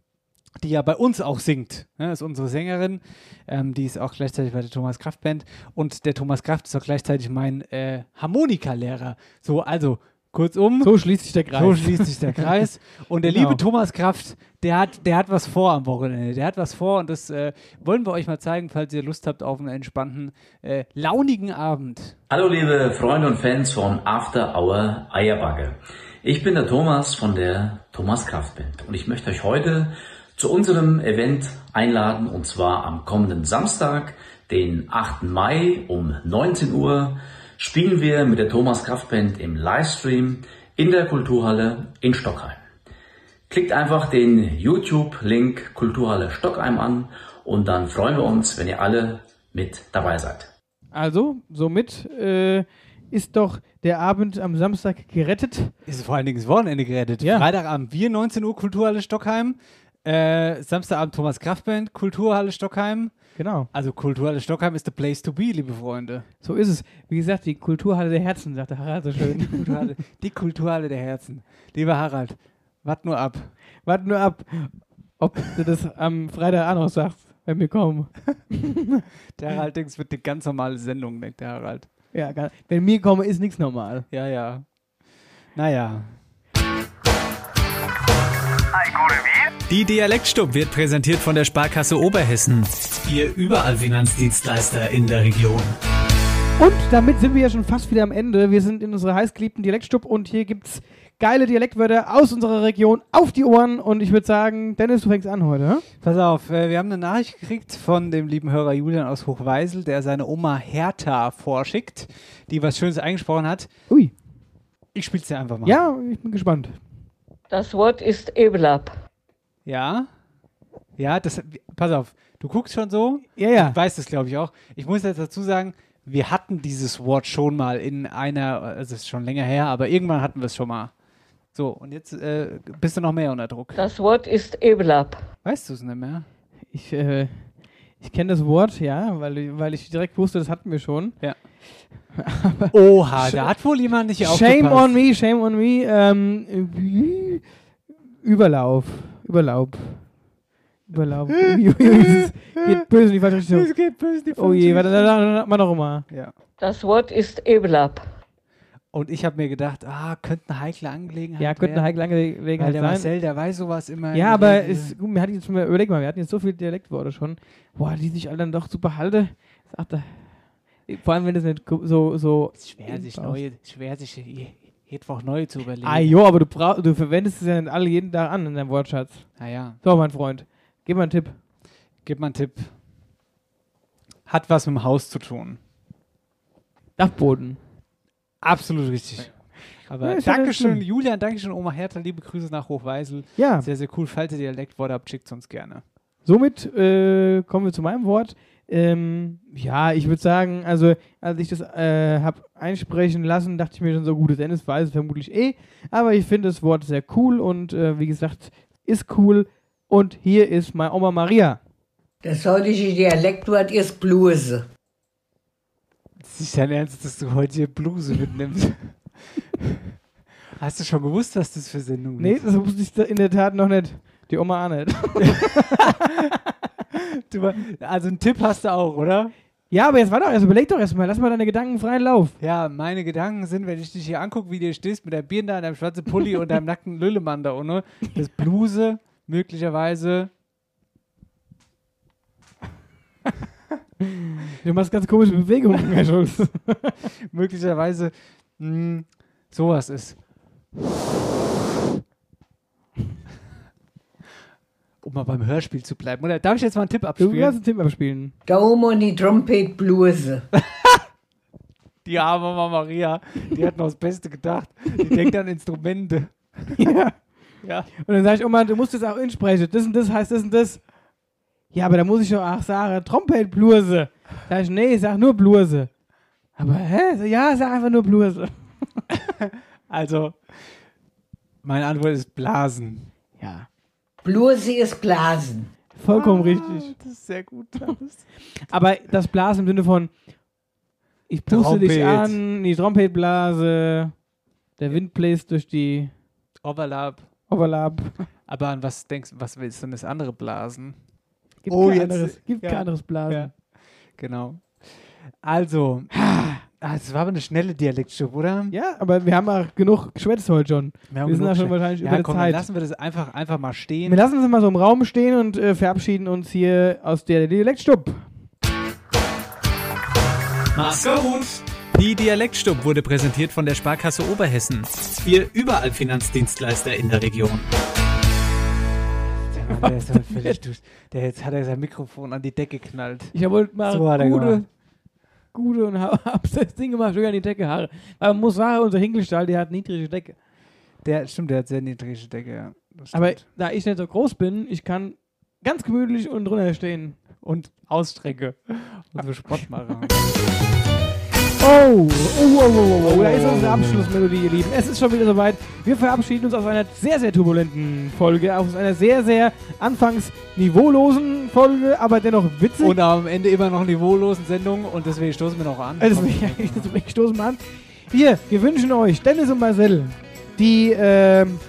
B: die ja bei uns auch singt. Ne? Das ist unsere Sängerin. Ähm, die ist auch gleichzeitig bei der Thomas Kraft Band. Und der Thomas Kraft ist auch gleichzeitig mein äh, Harmonikalehrer. So, also kurzum.
C: So schließt sich der Kreis.
B: So schließt sich der Kreis. Und der
C: Genau.
B: liebe Thomas Kraft, der hat, der hat was vor am Wochenende. Der hat was vor und das äh, wollen wir euch mal zeigen, falls ihr Lust habt auf einen entspannten, äh, launigen Abend.
Q: Hallo liebe Freunde und Fans von After Hour Eierbacke. Ich bin der Thomas von der Thomas Kraft Band und ich möchte euch heute zu unserem Event einladen und zwar am kommenden Samstag, den 8. Mai um 19 Uhr spielen wir mit der Thomas Kraft Band im Livestream in der Kulturhalle in Stockheim. Klickt einfach den YouTube-Link Kulturhalle Stockheim an und dann freuen wir uns, wenn ihr alle mit dabei seid.
C: Also, somit äh, ist doch der Abend am Samstag gerettet.
B: Ist vor allen Dingen das Wochenende gerettet.
C: Ja.
B: Freitagabend wir, 19 Uhr, Kulturhalle Stockheim. Äh, Samstagabend Thomas Kraftband, Kulturhalle Stockheim.
C: Genau.
B: Also Kulturhalle Stockheim ist the place to be, liebe Freunde.
C: So ist es. Wie gesagt, die Kulturhalle der Herzen, sagte Harald so schön.
B: Die Kulturhalle, die Kulturhalle der Herzen. Lieber Harald, wart nur ab.
C: Warte nur ab, ob du das am Freitag auch noch sagst, wenn wir kommen.
B: Der Harald denkt, es wird eine ganz normale Sendung, denkt der Harald.
C: Ja, wenn wir kommen, ist nichts normal.
B: Ja, ja. Naja.
F: Die Dialektstub wird präsentiert von der Sparkasse Oberhessen. Ihr überall Finanzdienstleister in der Region.
C: Und damit sind wir ja schon fast wieder am Ende. Wir sind in unserer heißgeliebten Dialektstub und hier gibt's geile Dialektwörter aus unserer Region auf die Ohren. Und ich würde sagen, Dennis, du fängst an heute. ne?
B: Pass auf, äh, wir haben eine Nachricht gekriegt von dem lieben Hörer Julian aus Hochweisel, der seine Oma Hertha vorschickt, die was Schönes eingesprochen hat.
C: Ui.
B: Ich spiel's dir einfach mal.
C: Ja, ich bin gespannt.
R: Das Wort ist Ebelab.
B: Ja. Ja, das, pass auf, du guckst schon so.
C: Ja, ja.
B: Ich weiß das, glaube ich, auch. Ich muss jetzt dazu sagen, wir hatten dieses Wort schon mal in einer, also es ist schon länger her, aber irgendwann hatten wir es schon mal. So, und jetzt äh, bist du noch mehr unter Druck.
R: Das Wort ist Ebelab.
B: Weißt du es nicht mehr?
C: Ich, äh, ich kenne das Wort, ja, weil, ich- weil ich direkt wusste, das hatten wir schon.
B: Ja. Oha, da hat wohl jemand nicht
C: Shame
B: aufgepasst.
C: on me, shame on me. Ähm, Überlauf. Überlaub. Überlaub. Ui, ui, ui, es geht böse in die falsche Richtung.
R: Es geht böse in die
C: Oh je,
R: falsche
C: warte, warte, warte, mach noch mal.
B: Ja.
R: Das Wort ist Ebelab.
B: Und ich habe mir gedacht, ah, könnte eine heikle Angelegenheit
C: Ja, könnte eine heikle Angelegenheit
B: Weil der
C: sein.
B: Marcel, der weiß sowas immer.
C: Ja, aber ist, gut, wir hatten jetzt mal, überleg mal, wir hatten jetzt so viele Dialektworte schon. Boah, die sich alle dann doch super halte. Sagt er. Vor allem, wenn das nicht so, so.
B: schwer, sich neue, schwer sich je- Mittwoch neu zu überlegen.
C: Ah, jo, aber du, brauch, du verwendest es ja nicht alle jeden Tag an in deinem Wortschatz.
B: Ah, ja.
C: So, mein Freund, gib mal einen Tipp.
B: Gib mal einen Tipp. Hat was mit dem Haus zu tun.
C: Dachboden.
B: Absolut richtig. Aber
C: Ja,
B: Dankeschön,
C: schön.
B: Julian, Dankeschön, Oma Hertha, liebe Grüße nach Hochweisel.
C: Ja.
B: Sehr, sehr cool. Falls ihr Dialektworte habt, schickt uns gerne.
C: Somit äh, kommen wir zu meinem Wort. Ähm, ja, ich würde sagen, also als ich das äh, habe einsprechen lassen, dachte ich mir schon so, gut, Dennis weiß es vermutlich eh. Aber ich finde das Wort sehr cool und äh, wie gesagt, ist cool. Und hier ist meine Oma Maria.
S: Das heutige Dialektwort ist Bluse.
B: Das ist nicht dein Ernst, dass du heute hier Bluse mitnimmst. Hast du schon gewusst, was das für Sendung
C: Nee,
B: ist?
C: das wusste ich in der Tat noch nicht. Die Oma auch nicht.
B: Du, also einen Tipp hast du auch, oder?
C: ja, aber jetzt warte doch, also überleg doch erstmal, lass mal deine Gedanken freien Lauf.
B: Ja, meine Gedanken sind, wenn ich dich hier angucke, wie du stehst mit der Birne da, deinem schwarzen Pulli und deinem nackten Lüllemann da ohne, das Bluse möglicherweise
C: Du machst ganz komische Bewegungen, Herr Schulz.
B: möglicherweise mh, sowas ist. Um mal beim Hörspiel zu bleiben. Oder darf ich jetzt mal einen Tipp
C: Du
B: abspielen?
C: kannst einen Tipp abspielen.
S: Da oben die Trompetbluse.
B: Die arme Mama Maria, die hat noch das Beste gedacht. Die denkt an Instrumente.
C: ja.
B: Ja.
C: Und dann sag ich, Oma, du musst das auch insprechen. Das und das heißt das und das. Ja, aber da muss ich doch auch sagen, Trompetbluse. Sag ich, nee, sag nur Bluse. Aber, hä? So, Ja, sag einfach nur Bluse.
B: Also, meine Antwort ist Blasen.
C: Ja.
S: Bluse ist Blasen.
C: Vollkommen richtig.
B: Das ist sehr gut.
C: Aber das Blasen im Sinne von, ich puste dich an, die Trompetblase, der Wind bläst durch die
B: Overlap.
C: Overlap.
B: Aber an was denkst du, was willst du denn das andere Blasen?
C: Gibt
B: Oh,
C: kein
B: jetzt-
C: anderes, gibt
B: ja.
C: kein anderes Blasen.
B: Ja. Genau. Also, ah, das war aber eine schnelle Dialektstub, oder?
C: Ja, aber wir haben auch genug geschwätzt heute schon. Wir,
B: haben
C: sind
B: genug
C: ja schon wahrscheinlich
B: ja,
C: über die
B: komm, dann
C: Zeit.
B: lassen wir das einfach, einfach mal stehen.
C: Wir lassen es mal so im Raum stehen und äh, verabschieden uns hier aus der Dialektstub.
F: Mach's gut. Die Dialektstub wurde präsentiert von der Sparkasse Oberhessen. Wir überall Finanzdienstleister in der Region.
B: der, ist halt völlig durch. der jetzt hat er sein Mikrofon an die Decke geknallt.
C: Ich wollte mal
B: So hat er
C: gute, gute und hab hab das Ding gemacht, schön an die Decke Haare. Aber sagen, unser Hinkelstall, der hat niedrige Decke.
B: Der, stimmt, der hat sehr niedrige Decke, ja.
C: Aber da ich nicht so groß bin, ich kann ganz gemütlich unten drunter stehen.
B: Und ausstrecke. Und so Sport mache.
C: Oh, oh, oh, oh, oh, oh, da ist unsere Abschlussmelodie, ihr Lieben. Es ist schon wieder soweit. Wir verabschieden uns aus einer sehr, sehr turbulenten Folge, aus einer sehr, sehr anfangs niveaulosen Folge, aber dennoch witzig.
B: Und am Ende immer noch niveaulosen Sendung und deswegen stoßen wir noch an.
C: Äh, Deswegen, deswegen stoßen wir an. Wir, wir wünschen euch, Dennis und Marcel, die, ähm,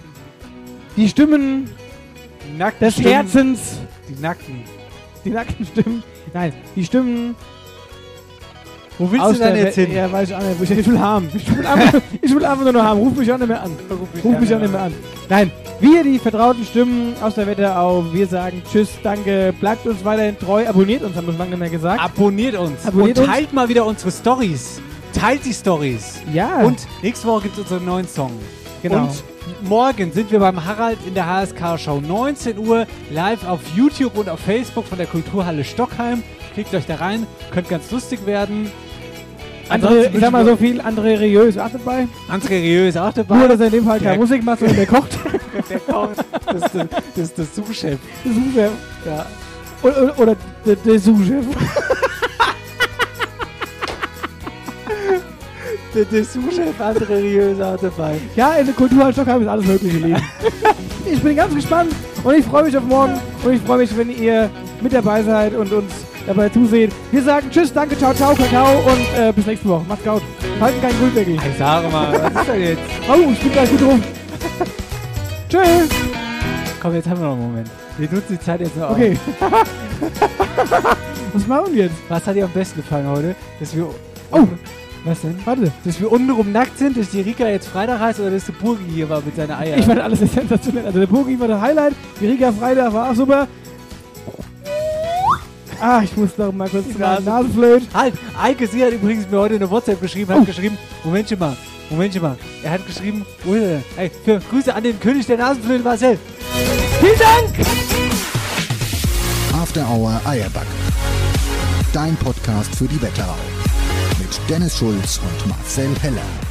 C: die Stimmen
B: Nackten
C: des
B: Stimmen.
C: Herzens,
B: Die Nackten.
C: die nackten Stimmen, nein, die Stimmen
B: Wo willst
C: aus
B: du denn jetzt hin?
C: Ja, weiß ich auch nicht. Ich will haben. Ich will einfach, ich will einfach nur noch haben. Ruf mich auch nicht mehr an. Ruf mich auch nicht mehr an. Nein, wir, die vertrauten Stimmen aus der Wetterau, wir sagen Tschüss, danke, bleibt uns weiterhin treu, abonniert uns, haben wir schon lange nicht mehr gesagt.
B: Abonniert uns.
C: Abonniert
B: und
C: uns.
B: teilt mal wieder unsere Stories. Teilt die Stories.
C: Ja.
B: Und nächste Woche gibt es unseren neuen Song.
C: Genau.
B: Und morgen sind wir beim Harald in der HSK-Show. 19 Uhr live auf YouTube und auf Facebook von der Kulturhalle Stockheim. Klickt euch da rein, könnt ganz lustig werden.
C: André, ich sag mal so viel, André Rieu ist auch dabei.
B: André Rieu ist auch dabei.
C: Nur, dass er in dem Fall keine Musik macht, sondern der kocht.
B: der kocht. Das ist der, das, ist der Sous-Chef.
C: Sous-Chef.
B: Ja.
C: Oder, oder, der, der Sous-Chef.
B: Der, der Sous-Chef André Rieu ist auch dabei.
C: Ja, in der Kulturhalle Stockheim ist alles mögliche liegen. ich bin ganz gespannt und ich freue mich auf morgen und ich freue mich, wenn ihr mit dabei seid und uns dabei zuseht. Wir sagen Tschüss, danke, ciao, ciao, Kakao und äh, bis nächste Woche. Macht's gut. Halten keinen Gründeckel.
B: Ich sage mal, was ist denn jetzt?
C: Oh, ich bin gleich gut rum. Tschüss.
B: Komm, jetzt haben wir noch einen Moment. Wir nutzen die Zeit jetzt noch
C: Okay. Was machen wir jetzt?
B: Was hat dir am besten gefallen heute? Dass wir.
C: Oh.
B: Was denn?
C: Warte.
B: Dass wir untenrum nackt sind, dass die Rika jetzt Freitag heißt oder dass der Burgi hier war mit seinen Eiern?
C: Ich fand alles sensationell. Also der Burgi war das Highlight, die Riga Freitag war auch super. Ah, ich muss noch mal kurz die
B: Nase.
C: Nasenflöte.
B: Halt! Eike, sie hat übrigens mir heute eine WhatsApp geschrieben, hat geschrieben, Momentchen mal, Momentchen mal. Er hat geschrieben, denn? Hey, für Grüße an den König der Nasenflöte, Marcel.
C: Vielen Dank!
T: After Hour Eierback. Dein Podcast für die Wetterau. Mit Dennis Schulz und Marcel Heller.